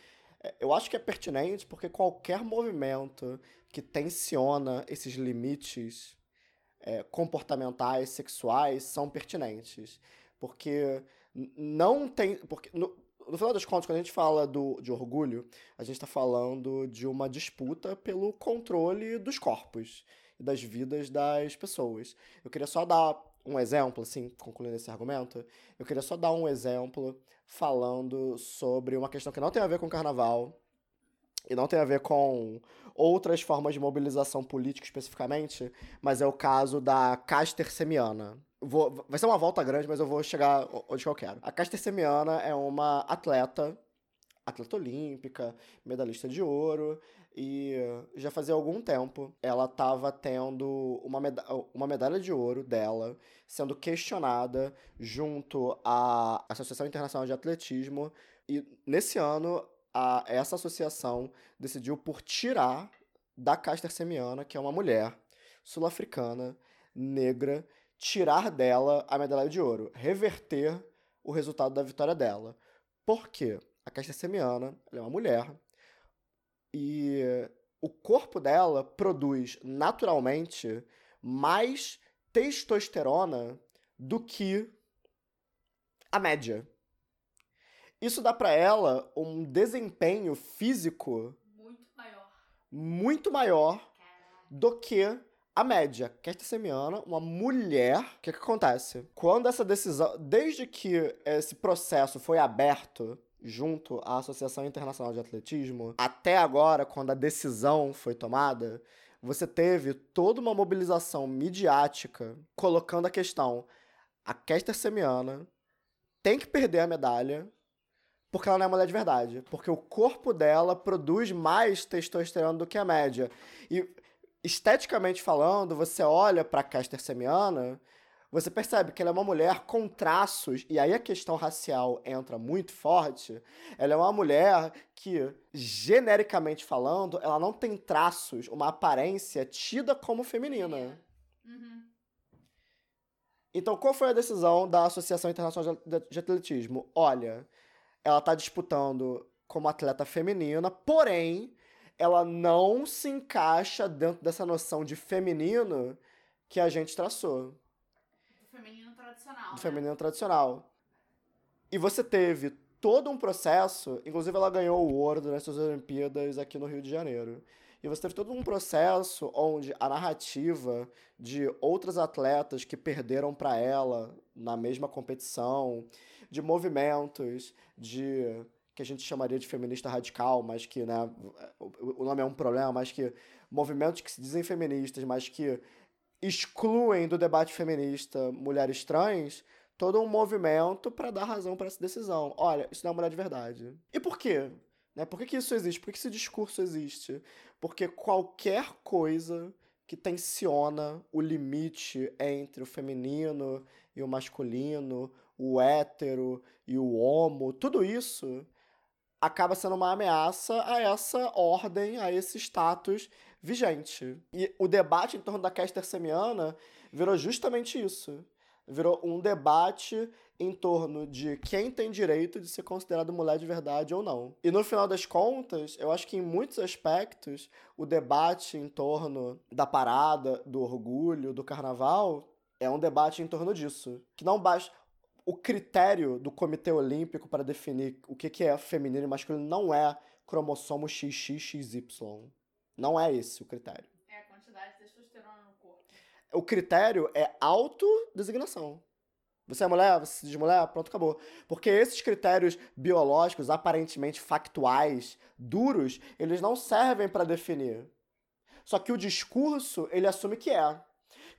é, eu acho que é pertinente porque qualquer movimento que tensiona esses limites é, comportamentais, sexuais, são pertinentes. Porque não tem. Porque no, no final das contas, quando a gente fala do, de orgulho, a gente está falando de uma disputa pelo controle dos corpos e das vidas das pessoas. Eu queria só dar um exemplo, assim, concluindo esse argumento, eu queria só dar um exemplo falando sobre uma questão que não tem a ver com carnaval e não tem a ver com outras formas de mobilização política especificamente, mas é o caso da Caster Semiana. Vou, vai ser uma volta grande, mas eu vou chegar onde eu quero. A Caster Semiana é uma atleta, atleta olímpica, medalhista de ouro, e já fazia algum tempo ela estava tendo uma, meda uma medalha de ouro dela sendo questionada junto à Associação Internacional de Atletismo, e nesse ano a, essa associação decidiu por tirar da Caster Semiana, que é uma mulher sul-africana, negra, tirar dela a medalha de ouro, reverter o resultado da vitória dela. Por quê? A Caster Semiana é uma mulher e o corpo dela produz naturalmente mais testosterona do que a média. Isso dá para ela um desempenho físico muito maior, muito maior do que a média. Kesta Semiana, uma mulher. O que, que acontece? Quando essa decisão. Desde que esse processo foi aberto junto à Associação Internacional de Atletismo, até agora, quando a decisão foi tomada, você teve toda uma mobilização midiática colocando a questão: a Kester Semiana tem que perder a medalha porque ela não é mulher de verdade. Porque o corpo dela produz mais testosterona do que a média. E esteticamente falando, você olha para Caster Semiana, você percebe que ela é uma mulher com traços, e aí a questão racial entra muito forte. Ela é uma mulher que, genericamente falando, ela não tem traços, uma aparência tida como feminina. Uhum. Então, qual foi a decisão da Associação Internacional de Atletismo? Olha, ela está disputando como atleta feminina, porém, ela não se encaixa dentro dessa noção de feminino que a gente traçou. Do feminino tradicional. Do né? feminino tradicional. E você teve todo um processo, inclusive ela ganhou o ouro durante as Olimpíadas aqui no Rio de Janeiro. E você teve todo um processo onde a narrativa de outras atletas que perderam para ela na mesma competição, de movimentos, de que a gente chamaria de feminista radical, mas que, né, o nome é um problema, mas que movimentos que se dizem feministas, mas que excluem do debate feminista mulheres trans, todo um movimento para dar razão para essa decisão. Olha, isso não é mulher de verdade. E por quê? Né? Por que, que isso existe? Por que, que esse discurso existe? Porque qualquer coisa que tensiona o limite entre o feminino e o masculino, o hétero e o homo, tudo isso acaba sendo uma ameaça a essa ordem, a esse status vigente. E o debate em torno da Kester Semiana virou justamente isso. Virou um debate em torno de quem tem direito de ser considerado mulher de verdade ou não. E no final das contas, eu acho que em muitos aspectos, o debate em torno da parada, do orgulho, do carnaval, é um debate em torno disso. Que não basta. O critério do Comitê Olímpico para definir o que é feminino e masculino não é cromossomo XXXY. Não é esse o critério. É a quantidade de testosterona no corpo. O critério é autodesignação. Você é mulher, você se diz mulher, pronto, acabou. Porque esses critérios biológicos, aparentemente factuais, duros, eles não servem para definir. Só que o discurso, ele assume que é.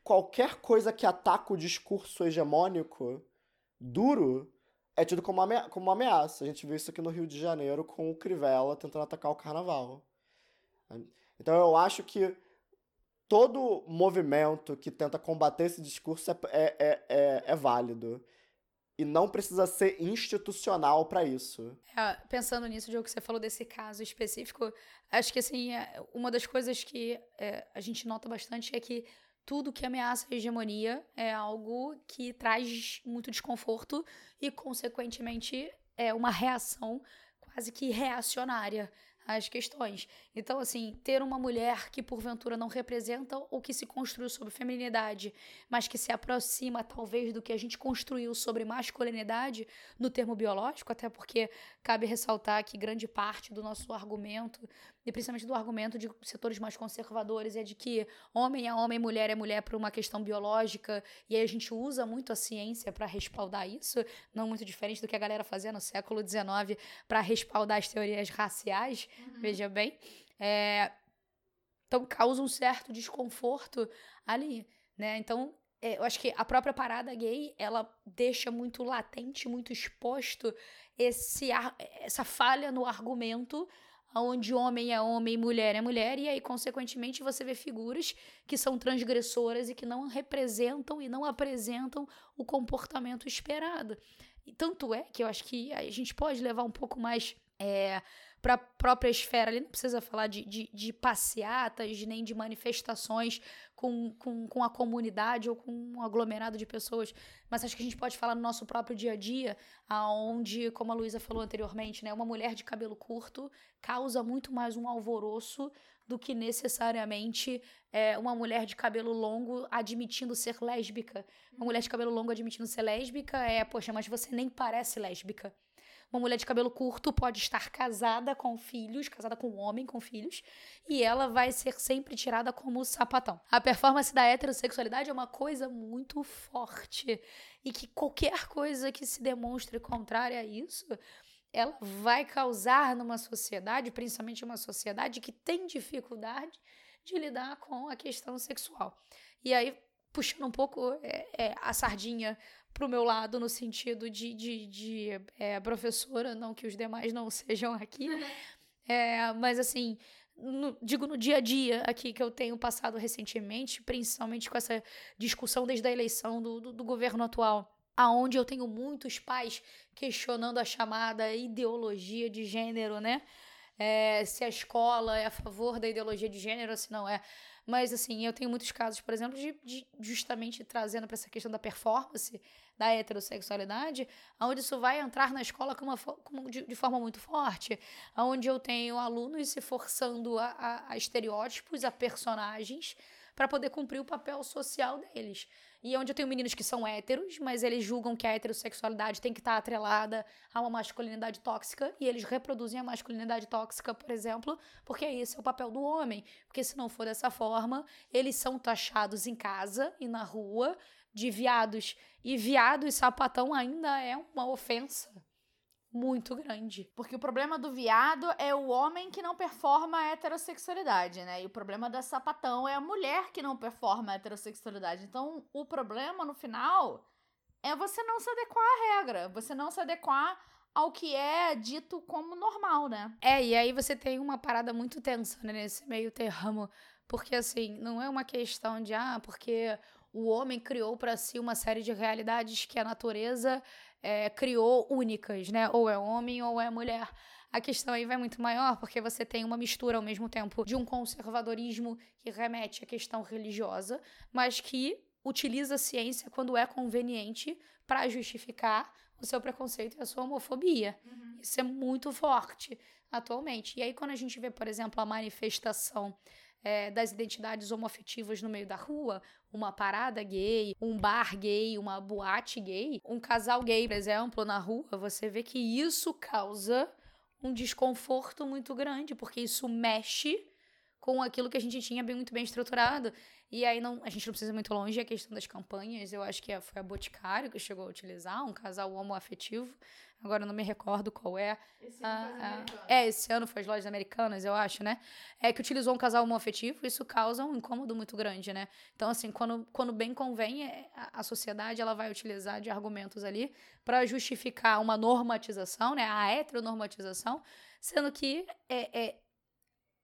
Qualquer coisa que ataca o discurso hegemônico duro é tido como uma, como uma ameaça. A gente viu isso aqui no Rio de Janeiro com o Crivella tentando atacar o carnaval. Então eu acho que todo movimento que tenta combater esse discurso é, é, é, é, é válido. E não precisa ser institucional para isso. É, pensando nisso, Diogo, que você falou desse caso específico, acho que assim, é, uma das coisas que é, a gente nota bastante é que tudo que ameaça a hegemonia é algo que traz muito desconforto e, consequentemente, é uma reação quase que reacionária as questões. Então, assim, ter uma mulher que porventura não representa o que se construiu sobre feminilidade, mas que se aproxima talvez do que a gente construiu sobre masculinidade no termo biológico, até porque cabe ressaltar que grande parte do nosso argumento, e principalmente do argumento de setores mais conservadores, é de que homem é homem, mulher é mulher por uma questão biológica, e aí a gente usa muito a ciência para respaldar isso, não muito diferente do que a galera fazia no século XIX para respaldar as teorias raciais, uhum. veja bem. É, então causa um certo desconforto ali, né? Então é, eu acho que a própria parada gay ela deixa muito latente, muito exposto esse, essa falha no argumento onde homem é homem, mulher é mulher, e aí, consequentemente, você vê figuras que são transgressoras e que não representam e não apresentam o comportamento esperado. E tanto é que eu acho que a gente pode levar um pouco mais é, para a própria esfera. Ele não precisa falar de, de, de passeatas nem de manifestações com, com, com a comunidade ou com um aglomerado de pessoas, mas acho que a gente pode falar no nosso próprio dia a dia, aonde, como a Luísa falou anteriormente, né, uma mulher de cabelo curto causa muito mais um alvoroço do que necessariamente é, uma mulher de cabelo longo admitindo ser lésbica. Uma mulher de cabelo longo admitindo ser lésbica é, poxa, mas você nem parece lésbica. Uma mulher de cabelo curto pode estar casada com filhos, casada com um homem com filhos, e ela vai ser sempre tirada como sapatão. A performance da heterossexualidade é uma coisa muito forte e que qualquer coisa que se demonstre contrária a isso ela vai causar numa sociedade, principalmente uma sociedade que tem dificuldade de lidar com a questão sexual. E aí, puxando um pouco é, é, a sardinha pro meu lado no sentido de, de, de é, professora, não que os demais não sejam aqui, é, mas assim, no, digo no dia a dia aqui que eu tenho passado recentemente, principalmente com essa discussão desde a eleição do, do, do governo atual, aonde eu tenho muitos pais questionando a chamada ideologia de gênero, né? É, se a escola é a favor da ideologia de gênero, se não é. Mas, assim, eu tenho muitos casos, por exemplo, de, de justamente trazendo para essa questão da performance, da heterossexualidade, onde isso vai entrar na escola com uma, com, de, de, forma muito forte, onde eu tenho alunos se forçando a, a, a estereótipos, a personagens, para poder cumprir o papel social deles. E onde eu tenho meninos que são héteros, mas eles julgam que a heterossexualidade tem que estar atrelada a uma masculinidade tóxica, e eles reproduzem a masculinidade tóxica, por exemplo, porque esse é o papel do homem. Porque se não for dessa forma, eles são taxados em casa e na rua de viados. E viado e sapatão ainda é uma ofensa muito grande. Porque o problema do viado é o homem que não performa a heterossexualidade, né? E o problema da sapatão é a mulher que não performa a heterossexualidade. Então, o problema no final é você não se adequar à regra, você não se adequar ao que é dito como normal, né? É, e aí você tem uma parada muito tensa né, nesse meio termo, porque assim, não é uma questão de ah, porque o homem criou para si uma série de realidades que a natureza é, criou únicas, né? Ou é homem ou é mulher. A questão aí vai muito maior, porque você tem uma mistura ao mesmo tempo de um conservadorismo que remete à questão religiosa, mas que utiliza a ciência quando é conveniente para justificar o seu preconceito e a sua homofobia. Uhum. Isso é muito forte atualmente. E aí, quando a gente vê, por exemplo, a manifestação é, das identidades homoafetivas no meio da rua, uma parada gay, um bar gay, uma boate gay, um casal gay, por exemplo, na rua, você vê que isso causa um desconforto muito grande, porque isso mexe com aquilo que a gente tinha bem muito bem estruturado. E aí não, a gente não precisa ir muito longe, a questão das campanhas, eu acho que é, foi a Boticário que chegou a utilizar, um casal homoafetivo, agora eu não me recordo qual é. Esse ano ah, ah, é, esse ano foi as lojas americanas, eu acho, né? É que utilizou um casal homoafetivo, isso causa um incômodo muito grande, né? Então, assim, quando, quando bem convém, é, a, a sociedade ela vai utilizar de argumentos ali para justificar uma normatização, né? A heteronormatização, sendo que é, é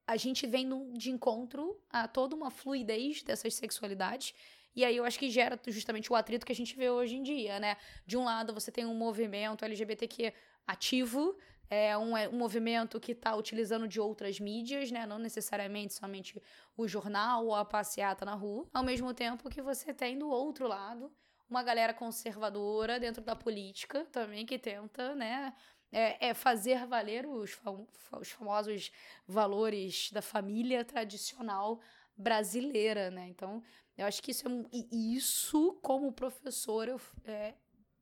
a gente vem de encontro a toda uma fluidez dessas sexualidades. E aí eu acho que gera justamente o atrito que a gente vê hoje em dia, né? De um lado você tem um movimento LGBTQ ativo, é um, é um movimento que está utilizando de outras mídias, né? Não necessariamente somente o jornal ou a passeata na rua. Ao mesmo tempo que você tem do outro lado uma galera conservadora dentro da política também que tenta, né, é, é fazer valer os, fam os famosos valores da família tradicional brasileira, né? Então, eu acho que isso é e isso como professor eu, é,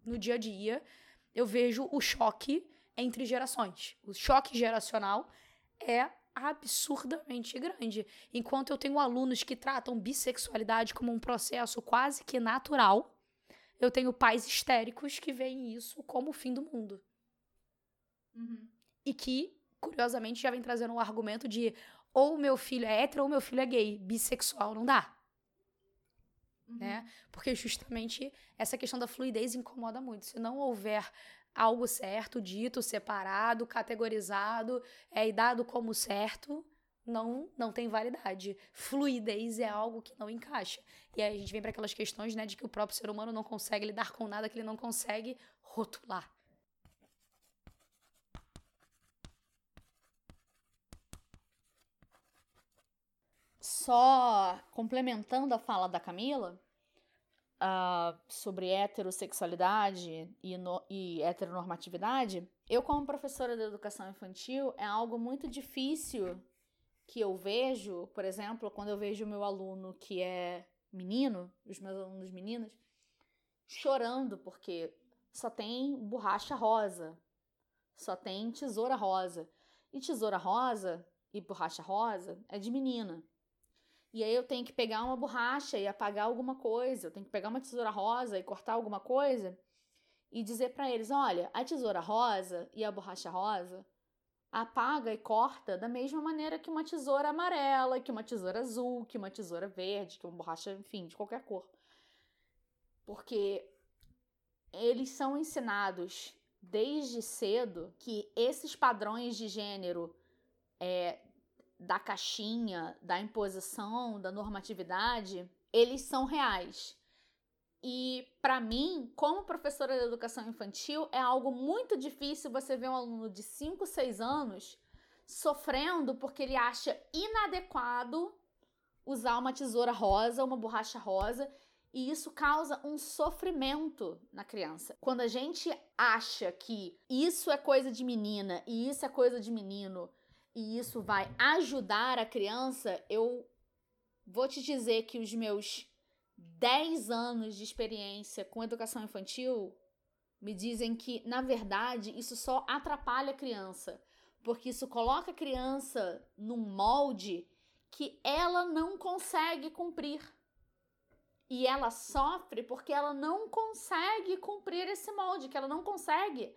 no dia a dia eu vejo o choque entre gerações. O choque geracional é absurdamente grande. Enquanto eu tenho alunos que tratam bissexualidade como um processo quase que natural, eu tenho pais histéricos que veem isso como o fim do mundo. Uhum. E que, curiosamente, já vem trazendo um argumento de ou meu filho é hétero ou meu filho é gay. Bissexual não dá. Uhum. Né? Porque justamente essa questão da fluidez incomoda muito. Se não houver algo certo, dito, separado, categorizado é, e dado como certo, não não tem validade. Fluidez é algo que não encaixa. E aí a gente vem para aquelas questões, né, de que o próprio ser humano não consegue lidar com nada que ele não consegue rotular. Só complementando a fala da Camila uh, sobre heterossexualidade e, no, e heteronormatividade, eu, como professora de educação infantil, é algo muito difícil que eu vejo, por exemplo, quando eu vejo o meu aluno que é menino, os meus alunos meninos, chorando porque só tem borracha rosa, só tem tesoura rosa. E tesoura rosa e borracha rosa é de menina. E aí eu tenho que pegar uma borracha e apagar alguma coisa, eu tenho que pegar uma tesoura rosa e cortar alguma coisa e dizer para eles, olha, a tesoura rosa e a borracha rosa apaga e corta da mesma maneira que uma tesoura amarela, que uma tesoura azul, que uma tesoura verde, que uma borracha, enfim, de qualquer cor. Porque eles são ensinados desde cedo que esses padrões de gênero é, da caixinha, da imposição, da normatividade, eles são reais. E para mim, como professora de educação infantil, é algo muito difícil você ver um aluno de 5, 6 anos sofrendo porque ele acha inadequado usar uma tesoura rosa, uma borracha rosa, e isso causa um sofrimento na criança. Quando a gente acha que isso é coisa de menina e isso é coisa de menino, e isso vai ajudar a criança, eu vou te dizer que os meus 10 anos de experiência com educação infantil me dizem que, na verdade, isso só atrapalha a criança, porque isso coloca a criança num molde que ela não consegue cumprir. E ela sofre porque ela não consegue cumprir esse molde, que ela não consegue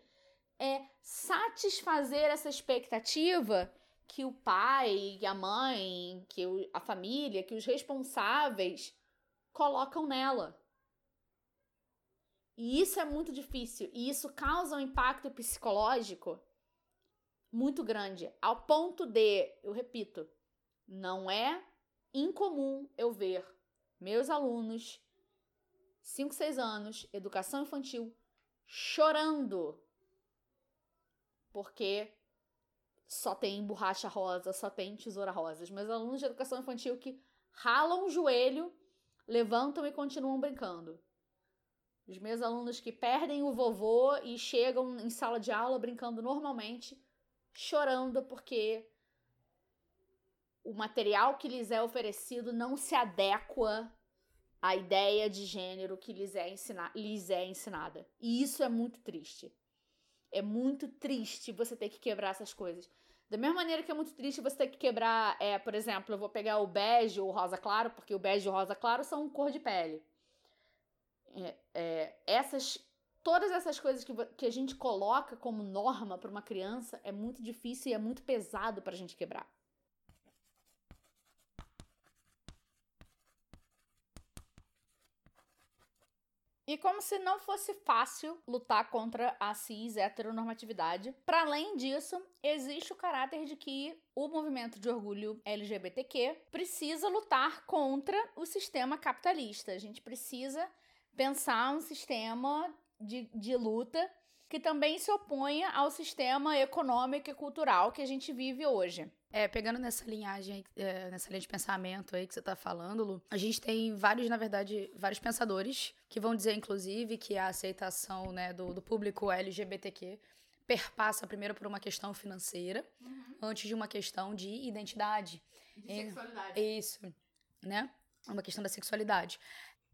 é satisfazer essa expectativa que o pai, a mãe, que a família, que os responsáveis colocam nela. E isso é muito difícil. E isso causa um impacto psicológico muito grande. Ao ponto de, eu repito, não é incomum eu ver meus alunos, 5, 6 anos, educação infantil, chorando porque só tem borracha rosa, só tem tesoura rosa. Os meus alunos de educação infantil que ralam o joelho, levantam e continuam brincando. Os meus alunos que perdem o vovô e chegam em sala de aula brincando normalmente, chorando porque o material que lhes é oferecido não se adequa à ideia de gênero que lhes é, ensina lhes é ensinada. E isso é muito triste. É muito triste você ter que quebrar essas coisas. Da mesma maneira que é muito triste você ter que quebrar, é, por exemplo, eu vou pegar o bege ou o rosa claro, porque o bege e o rosa claro são cor de pele. É, é, essas, todas essas coisas que, que a gente coloca como norma para uma criança é muito difícil e é muito pesado para a gente quebrar. E como se não fosse fácil lutar contra a cis heteronormatividade, para além disso, existe o caráter de que o movimento de orgulho LGBTQ precisa lutar contra o sistema capitalista. A gente precisa pensar um sistema de, de luta que também se oponha ao sistema econômico e cultural que a gente vive hoje. É, pegando nessa linhagem, é, nessa linha de pensamento aí que você tá falando, Lu, a gente tem vários, na verdade, vários pensadores que vão dizer, inclusive, que a aceitação né, do, do público LGBTQ perpassa primeiro por uma questão financeira, uhum. antes de uma questão de identidade. De e, sexualidade. Isso, né? Uma questão da sexualidade.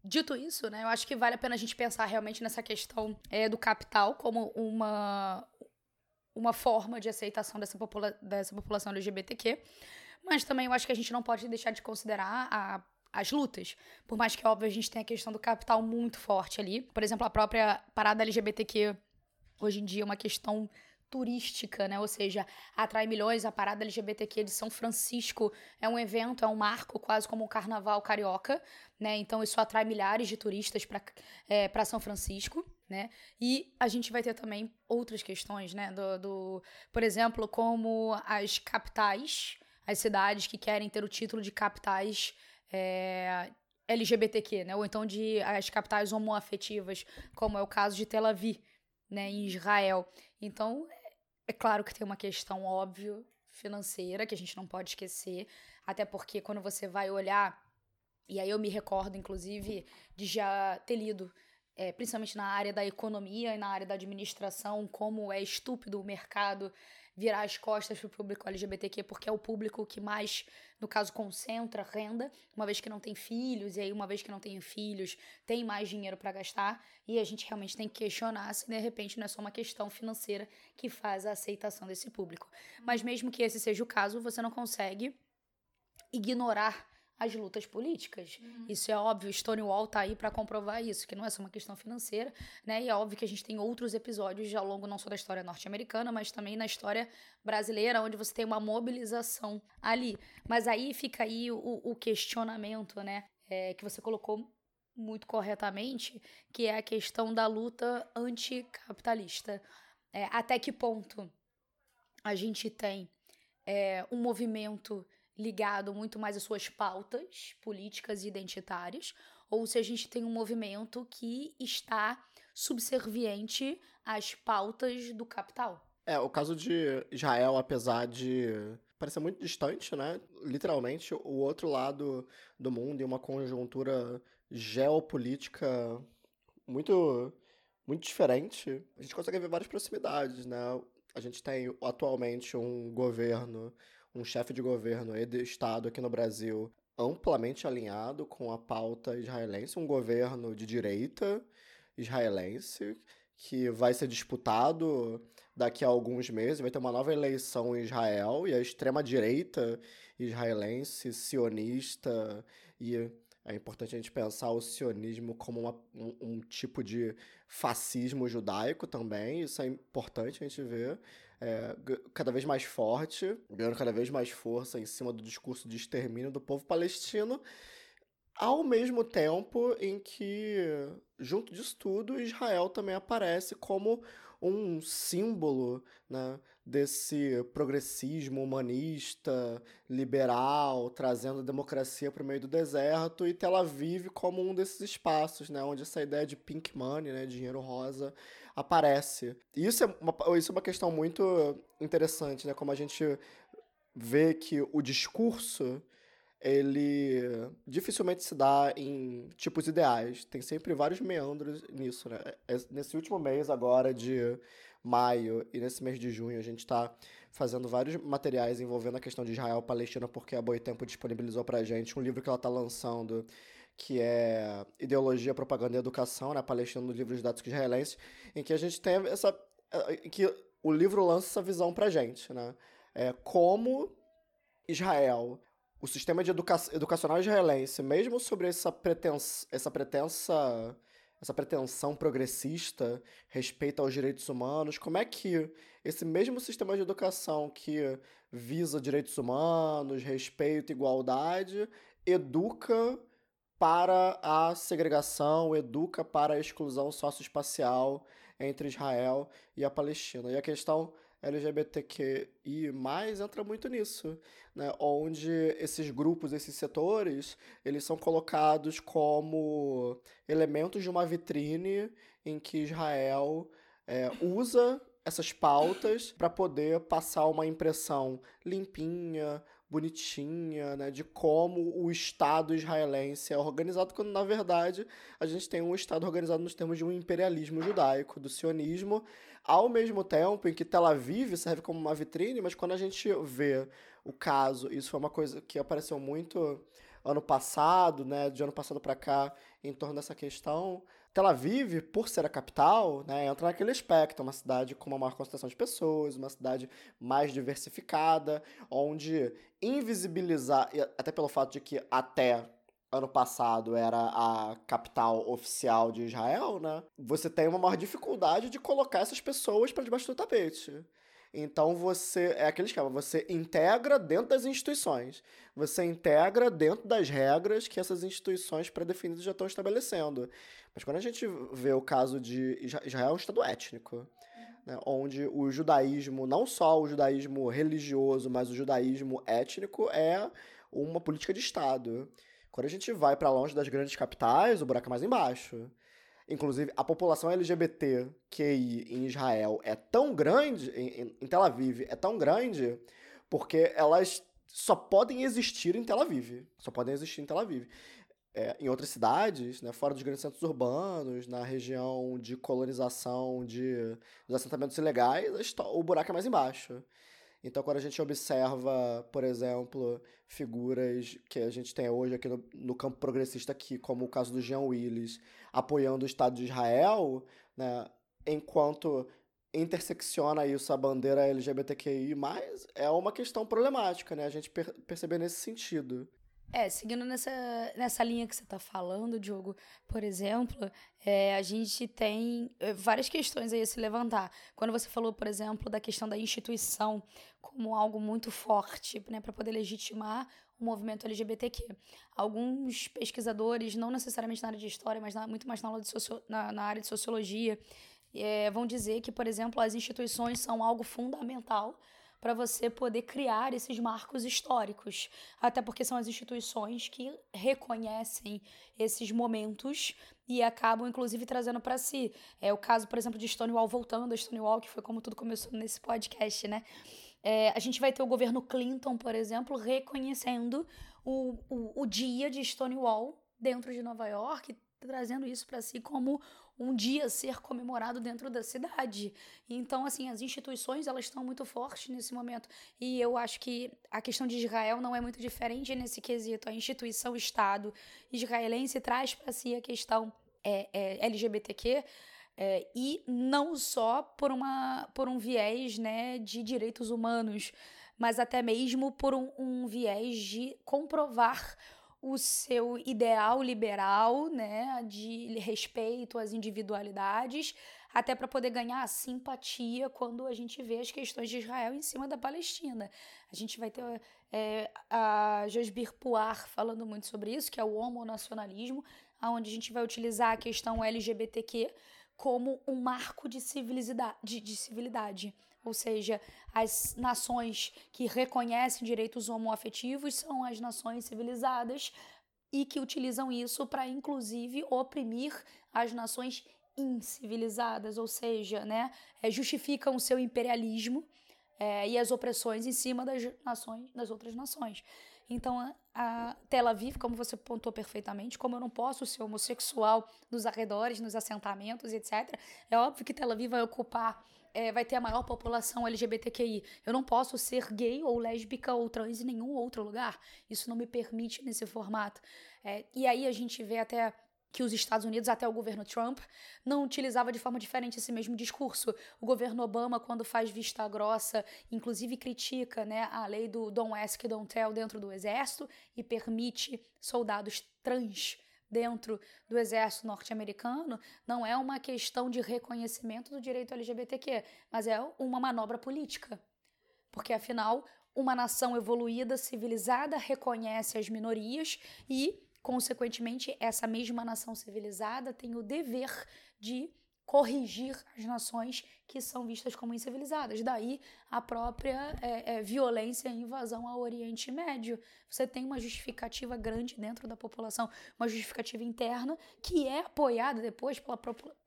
Dito isso, né, eu acho que vale a pena a gente pensar realmente nessa questão é, do capital como uma, uma forma de aceitação dessa, popula dessa população LGBTQ, mas também eu acho que a gente não pode deixar de considerar a, as lutas. Por mais que, óbvio, a gente tenha a questão do capital muito forte ali. Por exemplo, a própria parada LGBTQ hoje em dia é uma questão turística, né? Ou seja, atrai milhões. A parada LGBTQ de São Francisco é um evento, é um marco, quase como um carnaval carioca, né? Então isso atrai milhares de turistas para é, São Francisco. Né? E a gente vai ter também outras questões, né? Do, do, por exemplo, como as capitais, as cidades que querem ter o título de capitais é, LGBTQ, né? Ou então de as capitais homoafetivas, como é o caso de Tel Aviv, né? Em Israel. Então, é claro que tem uma questão óbvia financeira que a gente não pode esquecer, até porque quando você vai olhar, e aí eu me recordo, inclusive, de já ter lido é, principalmente na área da economia e na área da administração, como é estúpido o mercado virar as costas para o público LGBTQ, porque é o público que mais, no caso, concentra renda, uma vez que não tem filhos, e aí, uma vez que não tem filhos, tem mais dinheiro para gastar, e a gente realmente tem que questionar se de repente não é só uma questão financeira que faz a aceitação desse público. Mas mesmo que esse seja o caso, você não consegue ignorar as lutas políticas. Uhum. Isso é óbvio, Stonewall tá aí para comprovar isso, que não é só uma questão financeira, né? E é óbvio que a gente tem outros episódios ao longo não só da história norte-americana, mas também na história brasileira, onde você tem uma mobilização ali. Mas aí fica aí o, o questionamento, né? É, que você colocou muito corretamente, que é a questão da luta anticapitalista. É, até que ponto a gente tem é, um movimento ligado muito mais às suas pautas políticas e identitárias, ou se a gente tem um movimento que está subserviente às pautas do capital. É, o caso de Israel, apesar de parecer muito distante, né? Literalmente, o outro lado do mundo em uma conjuntura geopolítica muito muito diferente, a gente consegue ver várias proximidades, né? A gente tem atualmente um governo um chefe de governo e de Estado aqui no Brasil amplamente alinhado com a pauta israelense, um governo de direita israelense que vai ser disputado daqui a alguns meses, vai ter uma nova eleição em Israel e a extrema direita israelense, sionista e é importante a gente pensar o sionismo como uma, um, um, tipo de fascismo judaico também, isso é importante a gente ver é, cada vez mais forte, ganhando cada vez mais força em cima do discurso de extermínio do povo palestino. Ao mesmo tempo em que, junto disso tudo, Israel também aparece como um símbolo né, desse progressismo humanista, liberal, trazendo a democracia para o meio do deserto, e Tel Aviv como um desses espaços, né, onde essa ideia de pink money, né, dinheiro rosa, aparece. E isso é uma, isso é uma questão muito interessante, né, como a gente vê que o discurso ele dificilmente se dá em tipos ideais. Tem sempre vários meandros nisso, né? É, nesse último mês agora de maio e nesse mês de junho a gente está fazendo vários materiais envolvendo a questão de Israel e Palestina porque a Boitempo disponibilizou pra gente um livro que ela está lançando que é Ideologia, Propaganda e Educação, né? Palestina no livro de dados em que a gente tem essa... em que o livro lança essa visão pra gente, né? É, como Israel o sistema de educa educacional israelense, mesmo sobre essa, pretens essa pretensa essa pretensão progressista respeito aos direitos humanos, como é que esse mesmo sistema de educação que visa direitos humanos, respeito, igualdade, educa para a segregação, educa para a exclusão socioespacial entre Israel e a Palestina. E a questão LGBTQI+, entra muito nisso, né? Onde esses grupos, esses setores, eles são colocados como elementos de uma vitrine em que Israel é, usa essas pautas para poder passar uma impressão limpinha, bonitinha, né, de como o Estado israelense é organizado, quando na verdade a gente tem um Estado organizado nos termos de um imperialismo judaico, do sionismo, ao mesmo tempo em que Tel Aviv serve como uma vitrine, mas quando a gente vê o caso, isso foi uma coisa que apareceu muito ano passado, né, de ano passado para cá, em torno dessa questão. Tel Aviv, por ser a capital, né, entra naquele aspecto, uma cidade com uma maior concentração de pessoas, uma cidade mais diversificada, onde invisibilizar, até pelo fato de que até ano passado era a capital oficial de Israel, né? Você tem uma maior dificuldade de colocar essas pessoas para debaixo do tapete. Então você é aquele esquema, você integra dentro das instituições, você integra dentro das regras que essas instituições pré-definidas já estão estabelecendo. Mas quando a gente vê o caso de Israel, é um estado étnico, né, onde o judaísmo, não só o judaísmo religioso, mas o judaísmo étnico é uma política de Estado. Quando a gente vai para longe das grandes capitais, o buraco é mais embaixo. Inclusive, a população LGBTQI em Israel é tão grande, em, em Tel Aviv, é tão grande, porque elas só podem existir em Tel Aviv. Só podem existir em Tel Aviv. É, em outras cidades, né, fora dos grandes centros urbanos, na região de colonização de, assentamentos ilegais, o buraco é mais embaixo. Então, quando a gente observa, por exemplo, figuras que a gente tem hoje aqui no, no campo progressista aqui, como o caso do Jean Willis, apoiando o Estado de Israel, né, enquanto intersecciona isso a bandeira LGBTQI+, é uma questão problemática, né? A gente per perceber nesse sentido. É, seguindo nessa, nessa linha que você está falando, Diogo, por exemplo, é, a gente tem é, várias questões aí a se levantar. Quando você falou, por exemplo, da questão da instituição como algo muito forte né, para poder legitimar o movimento LGBTQ. Alguns pesquisadores, não necessariamente na área de história, mas na, muito mais na, de socio, na, na área de sociologia, é, vão dizer que, por exemplo, as instituições são algo fundamental para você poder criar esses marcos históricos. Até porque são as instituições que reconhecem esses momentos e acabam, inclusive, trazendo para si. É o caso, por exemplo, de Stonewall voltando a Stonewall, que foi como tudo começou nesse podcast, né? É, a gente vai ter o governo Clinton, por exemplo, reconhecendo o, o, o dia de Stonewall dentro de Nova York, trazendo isso para si como um dia ser comemorado dentro da cidade. Então, assim, as instituições, elas estão muito fortes nesse momento. E eu acho que a questão de Israel não é muito diferente nesse quesito. A instituição Estado israelense traz para si a questão é, é, LGBTQ, é, e não só por, uma, por um viés né, de direitos humanos, mas até mesmo por um, um viés de comprovar o seu ideal liberal, né, de respeito às individualidades, até para poder ganhar simpatia quando a gente vê as questões de Israel em cima da Palestina. A gente vai ter é, a Josbir Puar falando muito sobre isso, que é o homonacionalismo, onde a gente vai utilizar a questão LGBTQ como um marco de civilidade, de, de civilidade. Ou seja, as nações que reconhecem direitos homoafetivos são as nações civilizadas e que utilizam isso para, inclusive, oprimir as nações incivilizadas, ou seja, né, é, justificam o seu imperialismo é, e as opressões em cima das nações, das outras nações. Então, a Tel Aviv, como você pontuou perfeitamente, como eu não posso ser homossexual nos arredores, nos assentamentos, etc., é óbvio que Tel Aviv vai ocupar é, vai ter a maior população LGBTQI. Eu não posso ser gay ou lésbica ou trans em nenhum outro lugar. Isso não me permite nesse formato. É, e aí a gente vê até que os Estados Unidos, até o governo Trump, não utilizava de forma diferente esse mesmo discurso. O governo Obama, quando faz vista grossa, inclusive critica né, a lei do Don't Ask, Don't Tell dentro do exército e permite soldados trans dentro do exército norte-americano não é uma questão de reconhecimento do direito LGBTQ, mas é uma manobra política. Porque, afinal, uma nação evoluída, civilizada, reconhece as minorias e, consequentemente, essa mesma nação civilizada tem o dever de corrigir as nações que são vistas como incivilizadas. Daí a própria é, é, violência e invasão ao Oriente Médio. Você tem uma justificativa grande dentro da população, uma justificativa interna que é apoiada depois pela,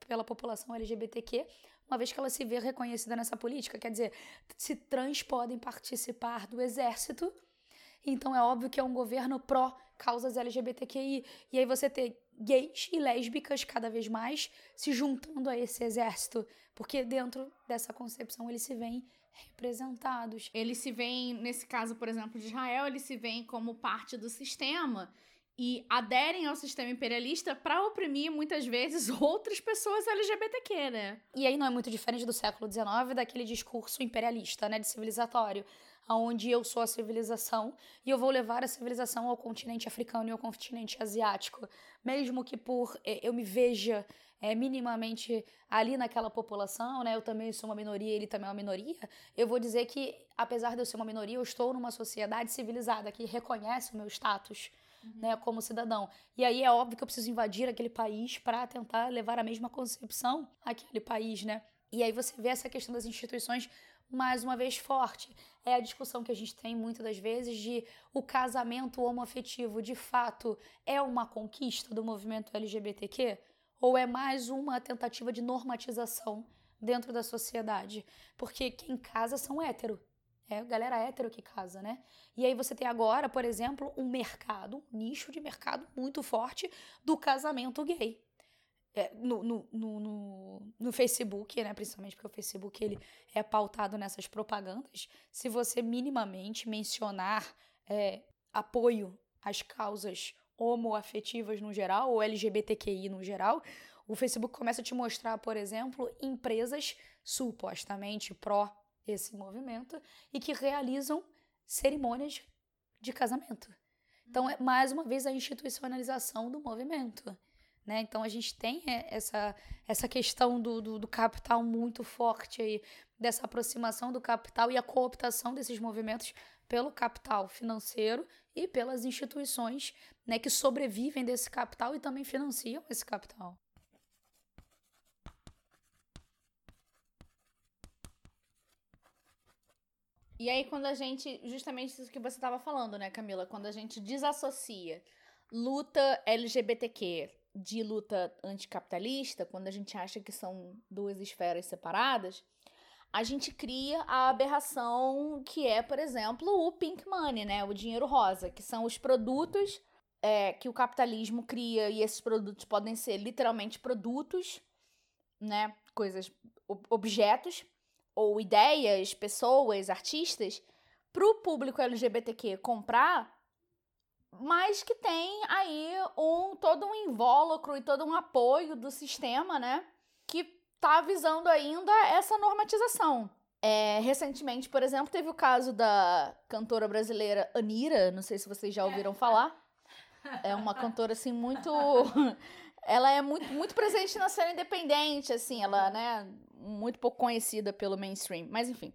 pela população LGBTQ, uma vez que ela se vê reconhecida nessa política. Quer dizer, se trans podem participar do exército, então é óbvio que é um governo pró causas LGBTQI. E aí você tem gays e lésbicas cada vez mais se juntando a esse exército, porque dentro dessa concepção eles se veem representados. Eles se veem, nesse caso, por exemplo, de Israel, eles se veem como parte do sistema e aderem ao sistema imperialista para oprimir muitas vezes outras pessoas LGBTQ, né? E aí não é muito diferente do século XIX, daquele discurso imperialista, né, de civilizatório onde eu sou a civilização e eu vou levar a civilização ao continente africano e ao continente asiático, mesmo que por é, eu me veja é, minimamente ali naquela população, né? Eu também sou uma minoria, ele também é uma minoria. Eu vou dizer que, apesar de eu ser uma minoria, eu estou numa sociedade civilizada que reconhece o meu status. Uhum. Né, como cidadão. E aí é óbvio que eu preciso invadir aquele país para tentar levar a mesma concepção àquele país, né? E aí você vê essa questão das instituições mais uma vez forte. É a discussão que a gente tem muitas das vezes de o casamento homoafetivo de fato é uma conquista do movimento LGBTQ ou é mais uma tentativa de normatização dentro da sociedade? Porque quem casa são hétero. É a galera hétero que casa, né? E aí você tem agora, por exemplo, um mercado, um nicho de mercado muito forte do casamento gay no, no, no, no, Facebook, né, principalmente porque o Facebook ele é pautado nessas propagandas, se você minimamente mencionar é, apoio às causas homoafetivas no geral, ou LGBTQI no geral, o Facebook começa a te mostrar, por exemplo, empresas supostamente pró esse movimento e que realizam cerimônias de casamento. Então, é mais uma vez a institucionalização do movimento. Né? Então a gente tem é, essa, essa questão do, do, do, capital muito forte aí, dessa aproximação do capital e a cooptação desses movimentos pelo capital financeiro e pelas instituições né, que sobrevivem desse capital e também financiam esse capital. E aí, quando a gente. Justamente isso que você estava falando, né, Camila? Quando a gente desassocia luta LGBTQ de luta anticapitalista, quando a gente acha que são duas esferas separadas, a gente cria a aberração que é, por exemplo, o pink money, né? O dinheiro rosa, que são os produtos é, que o capitalismo cria e esses produtos podem ser literalmente produtos, né? Coisas, objetos ou ideias, pessoas, artistas, para o público LGBTQ comprar mas que tem aí um todo um invólucro e todo um apoio do sistema, né? Que tá visando ainda essa normatização. É, recentemente, por exemplo, teve o caso da cantora brasileira Anira, não sei se vocês já ouviram falar. É uma cantora, assim, muito. ela é muito, muito presente na cena independente, assim, ela, né, muito pouco conhecida pelo mainstream. Mas enfim.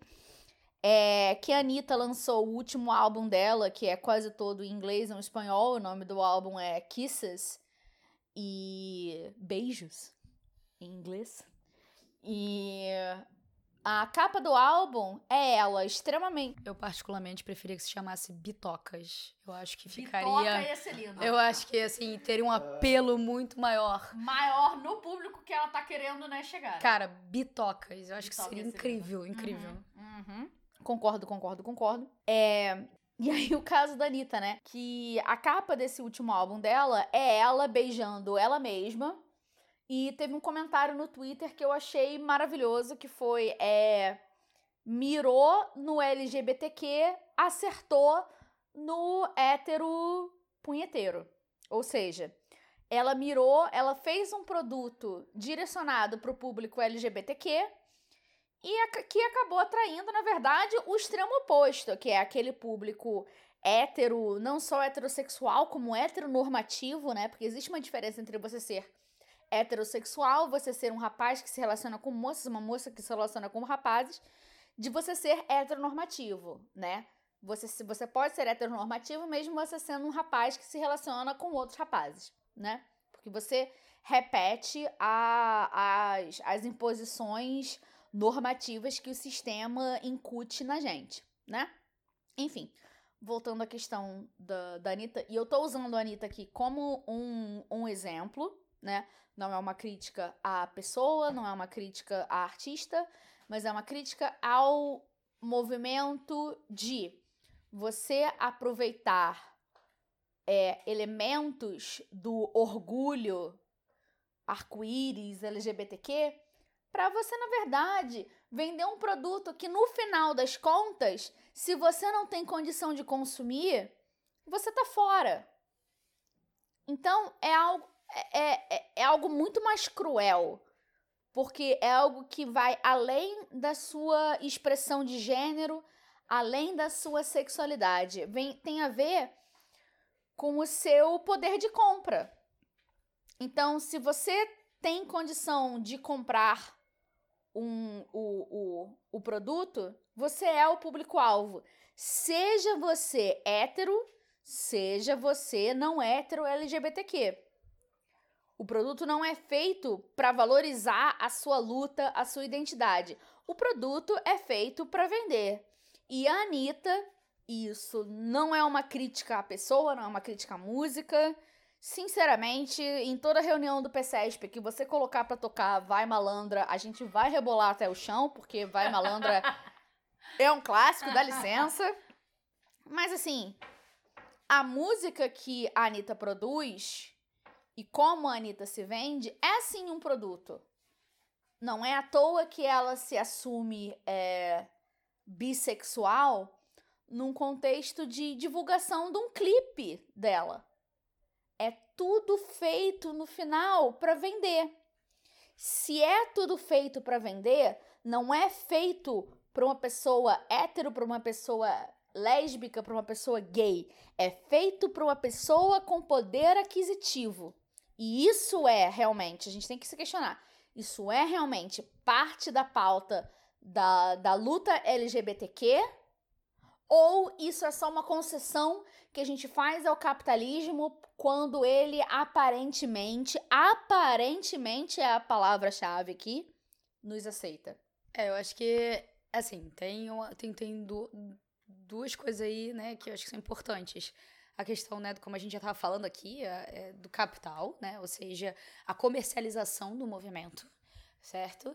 É que a Anitta lançou o último álbum dela, que é quase todo em inglês e em espanhol. O nome do álbum é Kisses e Beijos, em inglês. E a capa do álbum é ela, extremamente. Eu particularmente preferia que se chamasse Bitocas. Eu acho que ficaria. Bitoca ia ser lindo. Eu acho que assim teria um apelo muito maior. Maior no público que ela tá querendo, né, chegar. Cara, Bitocas. Eu acho que Bitoca seria ia ser incrível, incrível. Uhum, uhum. Concordo, concordo, concordo. É. E aí, o caso da Anitta, né? Que a capa desse último álbum dela é ela beijando ela mesma. E teve um comentário no Twitter que eu achei maravilhoso, que foi é, mirou no LGBTQ, acertou no hétero punheteiro. Ou seja, ela mirou, ela fez um produto direcionado para o público LGBTQ e que acabou atraindo, na verdade, o extremo oposto, que é aquele público hétero, não só heterossexual, como heteronormativo, né? Porque existe uma diferença entre você ser heterossexual, você ser um rapaz que se relaciona com moças, uma moça que se relaciona com rapazes, de você ser heteronormativo, né? Você, você pode ser heteronormativo mesmo você sendo um rapaz que se relaciona com outros rapazes, né? Porque você repete a- as, as imposições normativas que o sistema incute na gente, né? Enfim, voltando à questão da, da Anitta, e eu tô usando a Anitta aqui como um, um exemplo, né? Não é uma crítica à pessoa, não é uma crítica à artista, mas é uma crítica ao movimento de você aproveitar é, elementos do orgulho arco-íris LGBTQ para você, na verdade, vender um produto que no final das contas, se você não tem condição de consumir, você tá fora. Então é algo, é, é, é algo muito mais cruel. Porque é algo que vai além da sua expressão de gênero, além da sua sexualidade. Vem, tem a ver com o seu poder de compra. Então, se você tem condição de comprar um, o, o, o produto, você é o público-alvo. Seja você hétero, seja você não hétero LGBTQ. O produto não é feito para valorizar a sua luta, a sua identidade. O produto é feito para vender. E a Anitta, isso não é uma crítica à pessoa, não é uma crítica à música. Sinceramente, em toda reunião do PCESP que você colocar pra tocar Vai Malandra, a gente vai rebolar até o chão, porque Vai Malandra é um clássico, dá licença. Mas assim, a música que a Anitta produz e como a Anitta se vende é sim um produto. Não é à toa que ela se assume é, bissexual num contexto de divulgação de um clipe dela. Tudo feito no final para vender. Se é tudo feito para vender, não é feito para uma pessoa hétero, para uma pessoa lésbica, para uma pessoa gay. É feito para uma pessoa com poder aquisitivo. E isso é realmente, a gente tem que se questionar. Isso é realmente parte da pauta da, da luta LGBTQ? Ou isso é só uma concessão que a gente faz ao capitalismo quando ele aparentemente, aparentemente é a palavra-chave aqui, nos aceita? É, eu acho que, assim, tem, uma, tem, tem du- duas coisas aí, né, que eu acho que são importantes. A questão, né, como a gente já estava falando aqui, é, é do capital, né, ou seja, a comercialização do movimento, certo?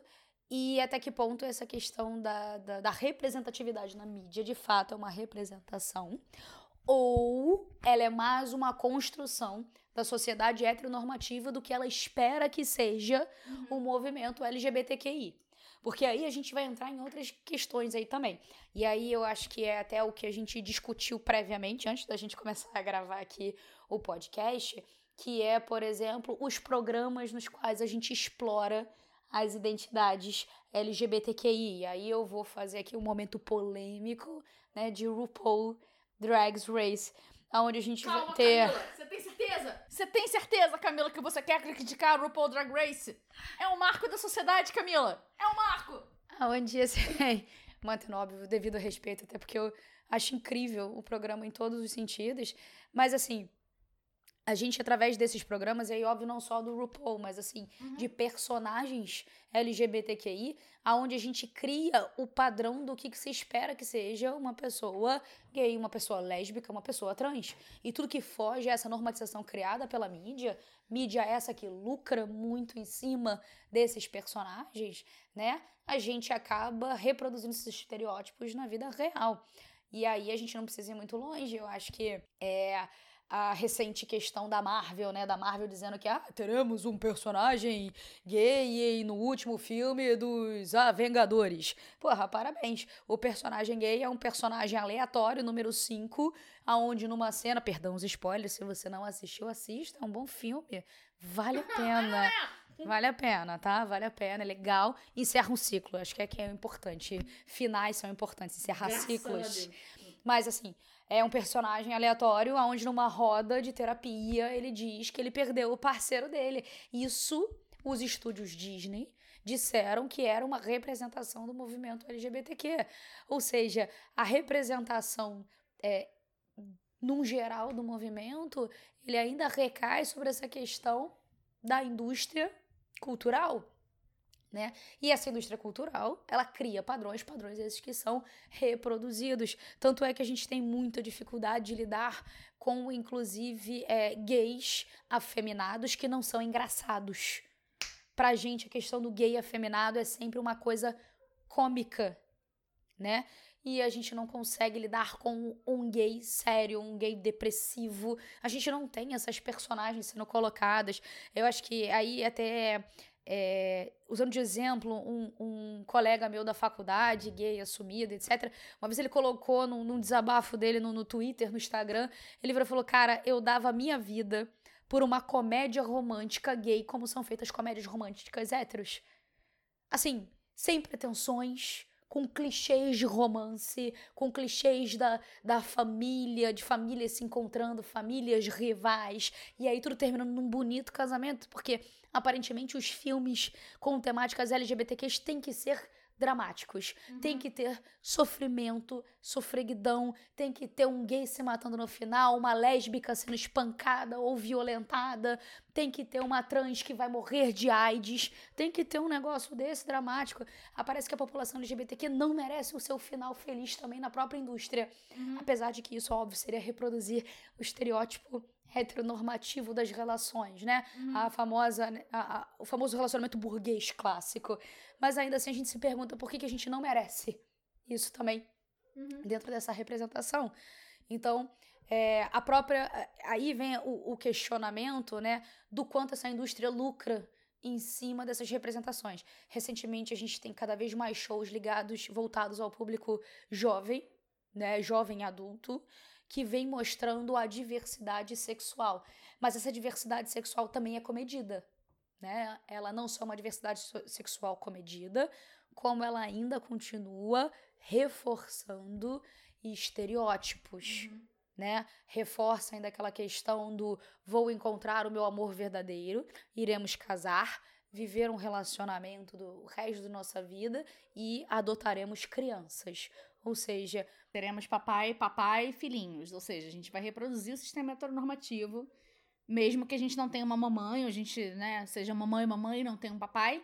E até que ponto essa questão da, da, da representatividade na mídia, de fato, é uma representação, ou ela é mais uma construção da sociedade heteronormativa do que ela espera que seja o movimento LGBTQI. Porque aí a gente vai entrar em outras questões aí também. E aí eu acho que é até o que a gente discutiu previamente, antes da gente começar a gravar aqui o podcast, que é, por exemplo, os programas nos quais a gente explora as identidades LGBTQI. E aí eu vou fazer aqui um momento polêmico, né, de RuPaul Drag Race, onde a gente vai ter... Você tem certeza? Você tem certeza, Camila, que você quer criticar o RuPaul Drag Race? É um marco da sociedade, Camila. É um marco. Aonde esse mantendo óbvio o devido respeito, até porque eu acho incrível o programa em todos os sentidos, mas assim, a gente, através desses programas, e aí, óbvio, não só do RuPaul, mas assim, uhum. de personagens LGBTQI, aonde a gente cria o padrão do que, que se espera que seja uma pessoa gay, uma pessoa lésbica, uma pessoa trans. E tudo que foge a essa normatização criada pela mídia, mídia essa que lucra muito em cima desses personagens, né? A gente acaba reproduzindo esses estereótipos na vida real. E aí a gente não precisa ir muito longe. Eu acho que é a recente questão da Marvel, né? Da Marvel dizendo que ah, teremos um personagem gay no último filme dos Avengadores. Porra, parabéns. O personagem gay é um personagem aleatório, número 5, aonde numa cena, perdão os spoilers, se você não assistiu, assista, é um bom filme. Vale a pena. Vale a pena, tá? Vale a pena, é legal. Encerra um ciclo, acho que é que é importante. Finais são importantes, encerrar Graças ciclos. Mas assim, é um personagem aleatório, onde numa roda de terapia ele diz que ele perdeu o parceiro dele. Isso os estúdios Disney disseram que era uma representação do movimento LGBTQ. Ou seja, a representação é, num geral do movimento, ele ainda recai sobre essa questão da indústria cultural. Né? E essa indústria cultural, ela cria padrões, padrões esses que são reproduzidos. Tanto é que a gente tem muita dificuldade de lidar com, inclusive, é, gays afeminados que não são engraçados. Pra gente, a questão do gay afeminado é sempre uma coisa cômica, né? E a gente não consegue lidar com um gay sério, um gay depressivo. A gente não tem essas personagens sendo colocadas. Eu acho que aí até é, usando de exemplo um, um, colega meu da faculdade, gay, assumido, etc. Uma vez ele colocou num, num desabafo dele no, no, Twitter, no Instagram, ele falou: Cara, eu dava minha vida por uma comédia romântica gay, como são feitas comédias românticas héteros. Assim, sem pretensões, com clichês de romance, com clichês da, da família, de famílias se encontrando, famílias rivais, e aí tudo terminando num bonito casamento, porque aparentemente os filmes com temáticas LGBTQs têm que ser dramáticos. Uhum. Tem que ter sofrimento, sofreguidão, tem que ter um gay se matando no final, uma lésbica sendo espancada ou violentada, tem que ter uma trans que vai morrer de AIDS, tem que ter um negócio desse dramático. Aparece que a população LGBTQ não merece o seu final feliz também na própria indústria. Uhum. Apesar de que isso, óbvio, seria reproduzir o estereótipo heteronormativo das relações, né? Uhum. A famosa, a, a, o famoso relacionamento burguês clássico. Mas ainda assim a gente se pergunta por que, que a gente não merece isso também uhum. dentro dessa representação. Então, é, a própria. Aí vem o, o questionamento, né, do quanto essa indústria lucra em cima dessas representações. Recentemente a gente tem cada vez mais shows ligados, voltados ao público jovem, né, jovem adulto, que vem mostrando a diversidade sexual. Mas essa diversidade sexual também é comedida, né? Ela não só é uma diversidade sexual comedida, como ela ainda continua reforçando estereótipos. Uhum. Né? Reforça ainda aquela questão do vou encontrar o meu amor verdadeiro, iremos casar, viver um relacionamento do resto da nossa vida e adotaremos crianças. Ou seja, teremos papai, papai e filhinhos. Ou seja, a gente vai reproduzir o sistema heteronormativo, mesmo que a gente não tenha uma mamãe, ou a gente né, seja mamãe e mamãe e não tenha um papai,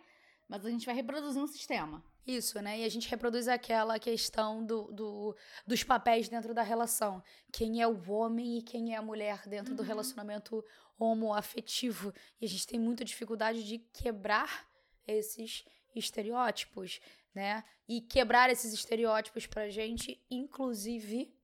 mas a gente vai reproduzir um sistema. Isso, né? E a gente reproduz aquela questão do, do, dos papéis dentro da relação. Quem é o homem e quem é a mulher dentro uhum. do relacionamento homoafetivo. E a gente tem muita dificuldade de quebrar esses estereótipos né? E quebrar esses estereótipos pra gente, inclusive,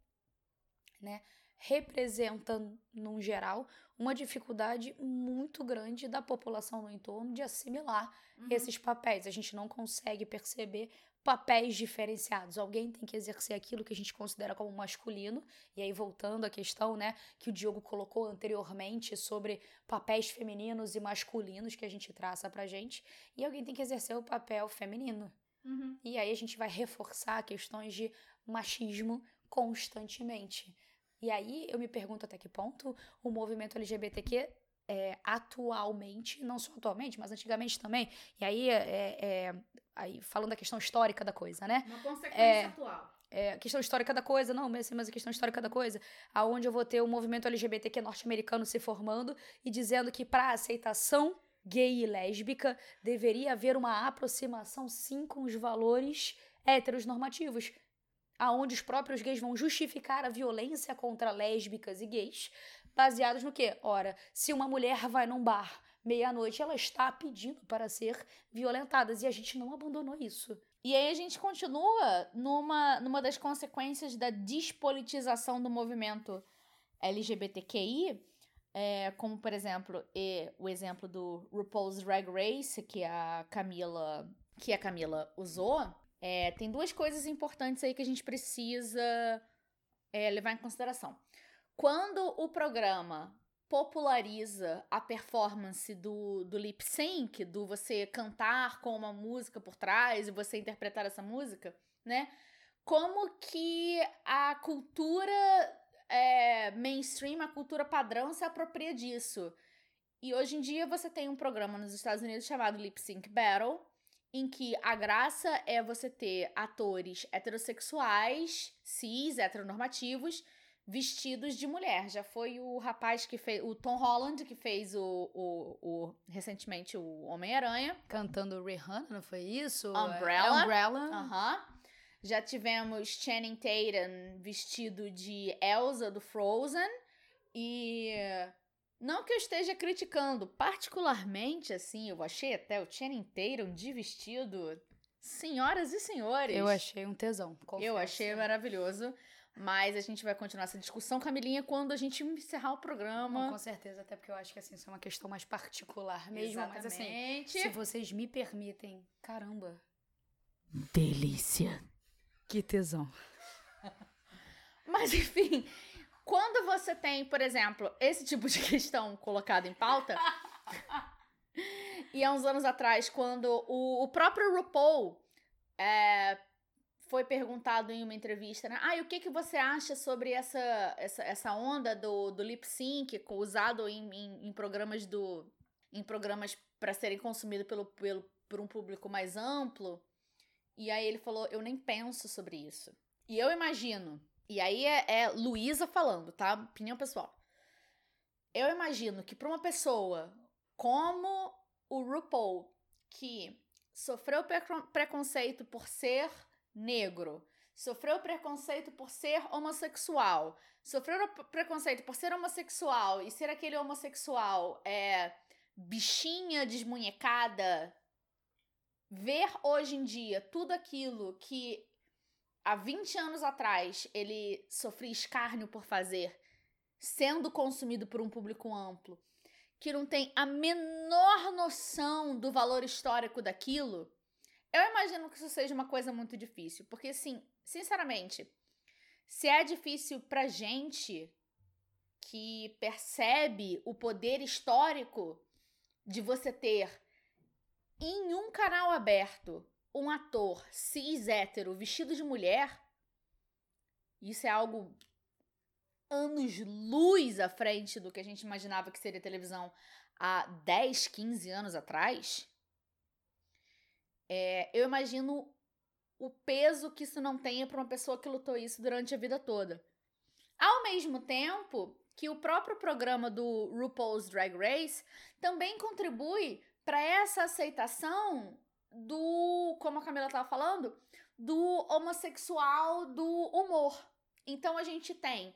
né, representa, num geral, uma dificuldade muito grande da população no entorno de assimilar uhum. esses papéis. A gente não consegue perceber papéis diferenciados. Alguém tem que exercer aquilo que a gente considera como masculino. E aí, voltando à questão, né, que o Diogo colocou anteriormente sobre papéis femininos e masculinos que a gente traça pra gente. E alguém tem que exercer o papel feminino. Uhum. E aí a gente vai reforçar questões de machismo constantemente. E aí eu me pergunto até que ponto o movimento LGBTQ é, atualmente, não só atualmente, mas antigamente também, e aí, é, é, aí falando da questão histórica da coisa, né? Uma consequência É. atual. É, questão histórica da coisa, não, mas, mas a questão histórica da coisa, aonde eu vou ter o movimento LGBTQ norte-americano se formando e dizendo que para aceitação gay e lésbica deveria haver uma aproximação sim com os valores heteronormativos, aonde os próprios gays vão justificar a violência contra lésbicas e gays, baseados no quê? Ora, se uma mulher vai num bar meia-noite, ela está pedindo para ser violentada e a gente não abandonou isso. E aí a gente continua numa, numa das consequências da despolitização do movimento LGBTQI, é, como por exemplo e, o exemplo do RuPaul's Drag Race que a Camila que a Camila usou. É, tem duas coisas importantes aí que a gente precisa é, levar em consideração. Quando o programa populariza a performance do, do lip sync, do você cantar com uma música por trás e você interpretar essa música, né? Como que a cultura é, mainstream, a cultura padrão se apropria disso. E hoje em dia você tem um programa nos Estados Unidos chamado Lip Sync Battle, em que a graça é você ter atores heterossexuais, cis, heteronormativos, vestidos de mulher. Já foi o rapaz que fez. O Tom Holland, que fez o, o, o recentemente o Homem-Aranha. Cantando Rihanna, não foi isso? Umbrella. É, Umbrella. Aham. Já tivemos Channing Tatum vestido de Elsa do Frozen. E. Não que eu esteja criticando, particularmente assim, eu achei até o Channing Tatum de vestido. Senhoras e senhores. Eu achei um tesão. Eu confesso. achei maravilhoso. Mas a gente vai continuar essa discussão, Camilinha, quando a gente encerrar o Não, programa. com certeza, até porque eu acho que assim, isso é uma questão mais particular mesmo. Mas assim, Exatamente. se vocês me permitem, caramba. Delícia. Que tesão. Mas enfim, quando você tem, por exemplo, esse tipo de questão colocada em pauta. e há uns anos atrás, quando o, o próprio RuPaul é, foi perguntado em uma entrevista, né? Ah, e o que, que você acha sobre essa, essa, essa onda do, do lip sync usado em, em, em programas do. em programas para serem consumidos pelo, pelo, por um público mais amplo? E aí ele falou, eu nem penso sobre isso. E eu imagino e aí é, é Luísa falando, tá? Opinião pessoal. Eu imagino que para uma pessoa como o RuPaul, que sofreu precon- preconceito por ser negro, sofreu preconceito por ser homossexual, sofreu pre- preconceito por ser homossexual e ser aquele homossexual é bichinha desmunhecada, ver hoje em dia tudo aquilo que há 20 anos atrás ele sofria escárnio por fazer, sendo consumido por um público amplo, que não tem a menor noção do valor histórico daquilo, eu imagino que isso seja uma coisa muito difícil. Porque, assim, sinceramente, se é difícil pra gente que percebe o poder histórico de você ter em um canal aberto um ator cis hétero vestido de mulher, isso é algo anos luz à frente do que a gente imaginava que seria televisão há 10, 15 anos atrás. É, eu imagino o peso que isso não tenha para uma pessoa que lutou isso durante a vida toda. Ao mesmo tempo que o próprio programa do RuPaul's Drag Race também contribui para essa aceitação do, como a Camila estava falando, do homossexual do humor. Então a gente tem,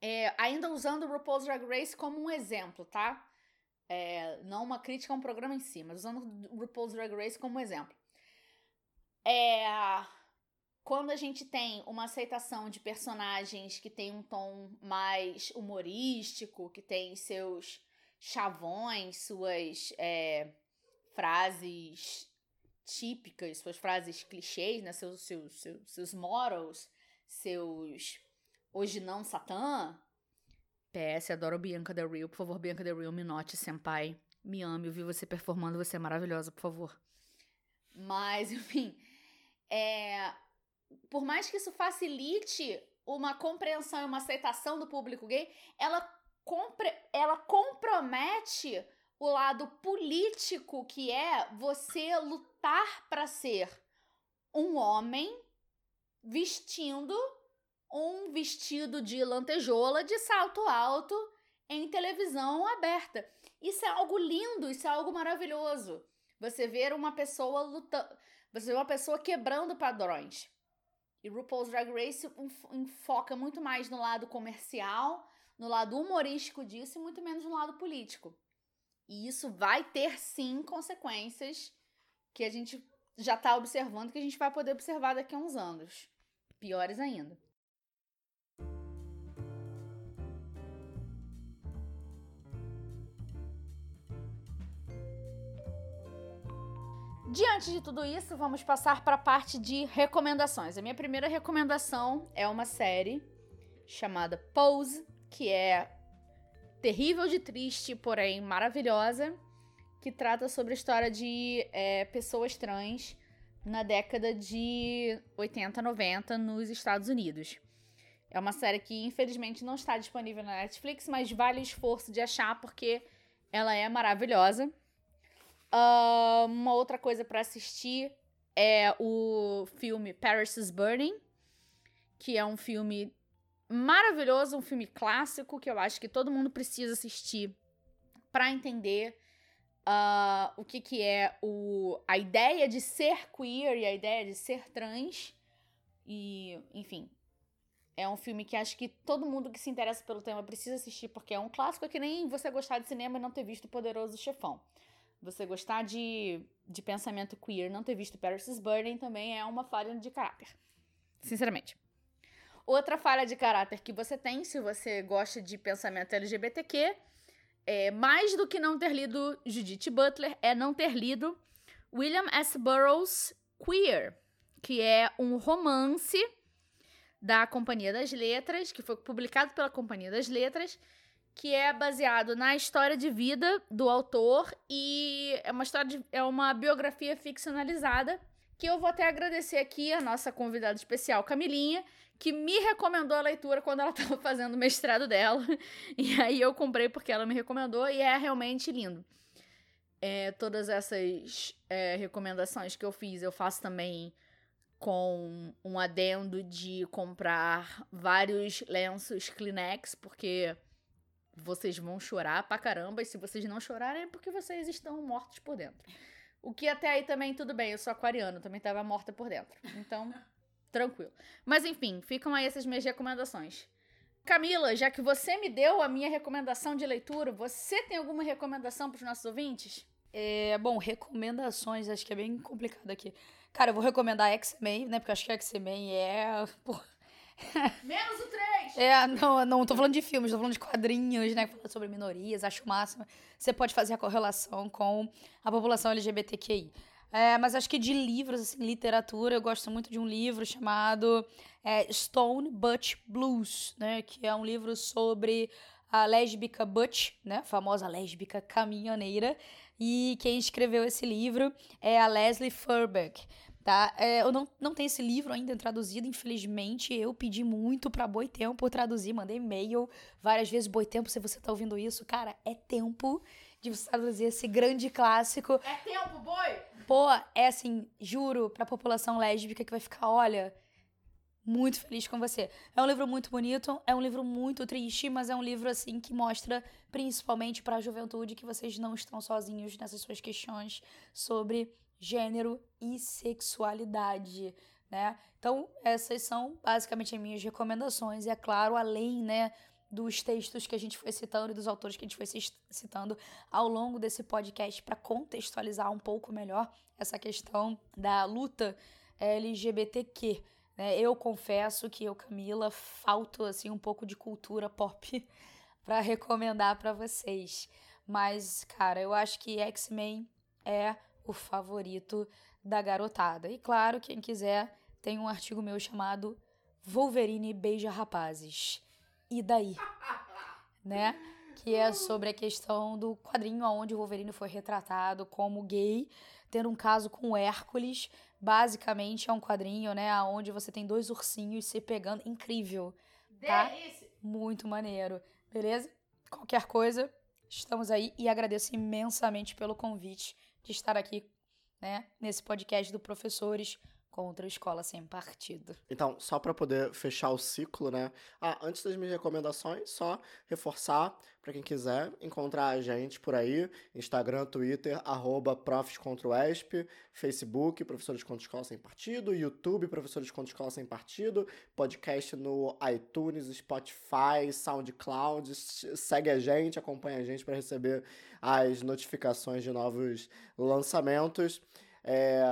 é, ainda usando o RuPaul's Drag Race como um exemplo, tá? É, não uma crítica a um programa em si, mas usando o RuPaul's Drag Race como um exemplo. É, quando a gente tem uma aceitação de personagens que tem um tom mais humorístico, que tem seus chavões, suas é, frases típicas, suas frases clichês, né? seus, seus, seus, seus morals, seus hoje não Satã. PS, adoro Bianca Del Rio. Por favor, Bianca Del Rio, me note, senpai. Me ame, eu vi você performando, você é maravilhosa, por favor. Mas, enfim, é, por mais que isso facilite uma compreensão e uma aceitação do público gay, ela, ela compromete o lado político que é você lutar para ser um homem vestindo um vestido de lantejola de salto alto em televisão aberta. Isso é algo lindo, isso é algo maravilhoso. Você ver uma pessoa lutando, você vê uma pessoa quebrando padrões. E RuPaul's Drag Race enfoca muito mais no lado comercial, no lado humorístico disso e muito menos no lado político. E isso vai ter sim consequências que a gente já está observando, que a gente vai poder observar daqui a uns anos. Piores ainda. Diante de tudo isso, vamos passar para a parte de recomendações. A minha primeira recomendação é uma série chamada Pose, que é terrível de triste, porém maravilhosa, que trata sobre a história de é, pessoas trans na década de 80, 90 nos Estados Unidos. É uma série que infelizmente não está disponível na Netflix, mas vale o esforço de achar porque ela é maravilhosa. Uh, uma outra coisa para assistir é o filme Paris is Burning, que é um filme maravilhoso, um filme clássico que eu acho que todo mundo precisa assistir para entender uh, o que, que é o, a ideia de ser queer e a ideia de ser trans. E, enfim, é um filme que acho que todo mundo que se interessa pelo tema precisa assistir, porque é um clássico, é que nem você gostar de cinema e não ter visto o Poderoso Chefão. Você gostar de, de pensamento queer, não ter visto Paris is Burning também é uma falha de caráter. Sinceramente. Outra falha de caráter que você tem, se você gosta de pensamento LGBTQ, é, mais do que não ter lido Judith Butler, é não ter lido William S. Burroughs Queer, que é um romance da Companhia das Letras, que foi publicado pela Companhia das Letras, que é baseado na história de vida do autor e é uma história de, é uma biografia ficcionalizada que eu vou até agradecer aqui a nossa convidada especial Camilinha, que me recomendou a leitura quando ela estava fazendo o mestrado dela. E aí eu comprei porque ela me recomendou e é realmente lindo. É, todas essas é, recomendações que eu fiz, eu faço também com um adendo de comprar vários lenços Kleenex, porque vocês vão chorar pra caramba, e se vocês não chorarem é porque vocês estão mortos por dentro. O que até aí também tudo bem, eu sou aquariano, também tava morta por dentro. Então, tranquilo. Mas enfim, ficam aí essas minhas recomendações. Camila, já que você me deu a minha recomendação de leitura, você tem alguma recomendação para os nossos ouvintes? É, bom, recomendações, acho que é bem complicado aqui. Cara, eu vou recomendar X-Men, né? Porque acho que X-Men é. Porra, Menos o 3! É, não, não tô falando de filmes, tô falando de quadrinhos, né? Falando sobre minorias, acho máximo. Você pode fazer a correlação com a população LGBTQI. É, mas acho que de livros, assim, literatura, eu gosto muito de um livro chamado é, Stone Butch Blues, né? Que é um livro sobre a lésbica Butch, né? A famosa lésbica caminhoneira. E quem escreveu esse livro é a Leslie Furbeck. Tá? É, eu não, não tenho esse livro ainda traduzido, infelizmente. Eu pedi muito pra Boitempo traduzir, mandei e-mail várias vezes. Boitempo, se você tá ouvindo isso, cara, é tempo de você traduzir esse grande clássico. É tempo, boi! Pô, é assim, juro pra população lésbica que vai ficar, olha, muito feliz com você. É um livro muito bonito, é um livro muito triste, mas é um livro assim que mostra principalmente para a juventude que vocês não estão sozinhos nessas suas questões sobre gênero e sexualidade, né? Então, essas são basicamente as minhas recomendações. E é claro, além, né, dos textos que a gente foi citando e dos autores que a gente foi citando ao longo desse podcast para contextualizar um pouco melhor essa questão da luta LGBTQ. Né? Eu confesso que eu, Camila, falto assim um pouco de cultura pop para recomendar para vocês. Mas, cara, eu acho que X-Men é o favorito da garotada. E claro, quem quiser, tem um artigo meu chamado Wolverine beija rapazes. E daí? né? que é sobre a questão do quadrinho onde o Wolverine foi retratado como gay, tendo um caso com o Hércules. Basicamente é um quadrinho, né, onde você tem dois ursinhos se pegando. Incrível, tá? Delícia. Muito maneiro. Beleza? Qualquer coisa, estamos aí e agradeço imensamente pelo convite de estar aqui, né, nesse podcast do Professores contra a Escola Sem Partido. Então, só para poder fechar o ciclo, né? Ah, antes das minhas recomendações, só reforçar para quem quiser encontrar a gente por aí, Instagram, Twitter, arroba profescontroesp, Facebook, Professores contra Escola Sem Partido, YouTube, Professores contra Escola Sem Partido, podcast no iTunes, Spotify, SoundCloud, segue a gente, acompanha a gente para receber as notificações de novos lançamentos. É,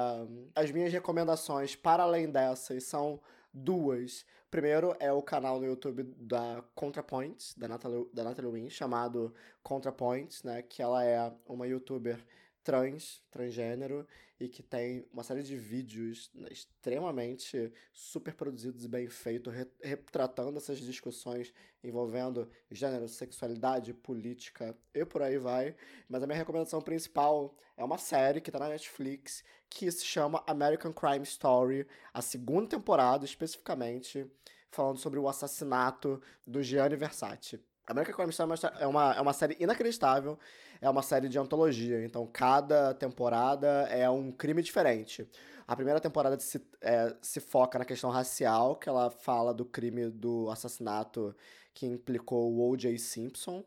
as minhas recomendações, para além dessas, são duas. Primeiro é o canal no YouTube da ContraPoints, da Natalie, da Natalie Wynn, chamado ContraPoints, né? Que ela é uma youtuber trans, transgênero, e que tem uma série de vídeos né, extremamente super produzidos e bem feitos, re retratando essas discussões envolvendo gênero, sexualidade, política e por aí vai. Mas a minha recomendação principal é uma série que está na Netflix que se chama American Crime Story, a segunda temporada especificamente, falando sobre o assassinato do Gianni Versace. American Crime Story é uma, é uma série inacreditável, é uma série de antologia, então cada temporada é um crime diferente. A primeira temporada se, é, se foca na questão racial, que ela fala do crime do assassinato que implicou o O.J. Simpson.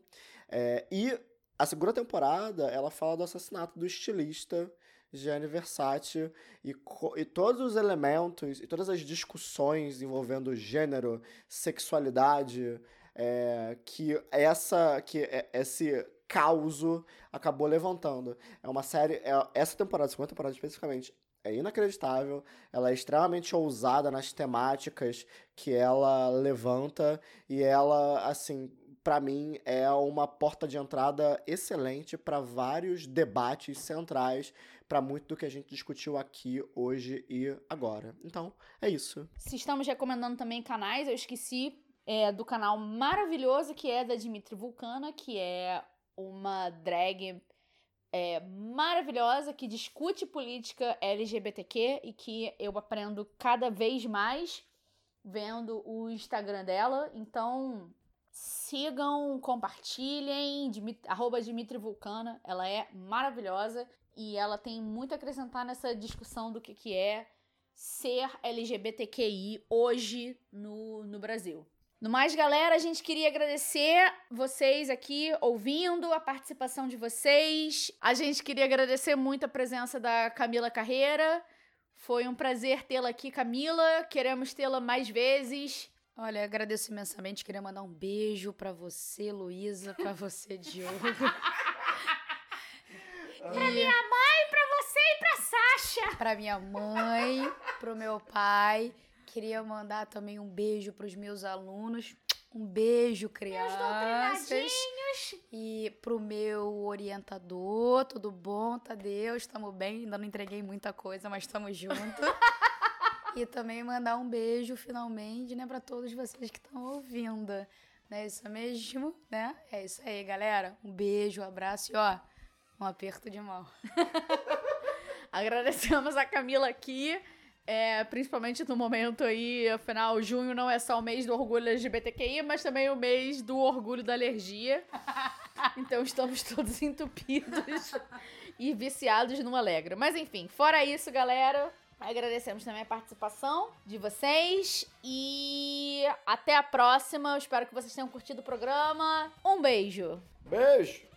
É, e a segunda temporada, ela fala do assassinato do estilista Gianni Versace e, e todos os elementos e todas as discussões envolvendo gênero, sexualidade, é, que essa que é, esse caos acabou levantando. É uma série, é, essa temporada, segunda temporada especificamente, é inacreditável. Ela é extremamente ousada nas temáticas que ela levanta e ela, assim, para mim é uma porta de entrada excelente para vários debates centrais para muito do que a gente discutiu aqui hoje e agora. Então, é isso. Se estamos recomendando também canais, eu esqueci é, do canal maravilhoso que é da Dimitri Vulcana, que é uma drag é, maravilhosa que discute política LGBTQ e que eu aprendo cada vez mais vendo o Instagram dela. Então, sigam, compartilhem, Dimit arroba Dimitri Vulcana, ela é maravilhosa e ela tem muito a acrescentar nessa discussão do que, que é ser LGBTQI hoje no, no Brasil. No mais, galera, a gente queria agradecer vocês aqui ouvindo, a participação de vocês. A gente queria agradecer muito a presença da Camila Carreira. Foi um prazer tê-la aqui, Camila. Queremos tê-la mais vezes. Olha, agradeço imensamente. Queria mandar um beijo para você, Luísa, para você, Diogo. Pra minha mãe, pra você e pra Sasha. Pra minha mãe, pro meu pai Queria mandar também um beijo para os meus alunos. Um beijo, crianças. E pro meu orientador, tudo bom, Tadeu? Estamos bem, ainda não entreguei muita coisa, mas estamos juntos. e também mandar um beijo, finalmente, né, para todos vocês que estão ouvindo. Não é isso mesmo, né? É isso aí, galera. Um beijo, um abraço e, ó, um aperto de mão. Agradecemos a Camila aqui. É, principalmente no momento aí, afinal, junho não é só o mês do orgulho LGBTQI, mas também o mês do orgulho da alergia. Então estamos todos entupidos e viciados no Alegra. Mas enfim, fora isso, galera, agradecemos também a participação de vocês e até a próxima. Eu espero que vocês tenham curtido o programa. Um beijo. Beijo.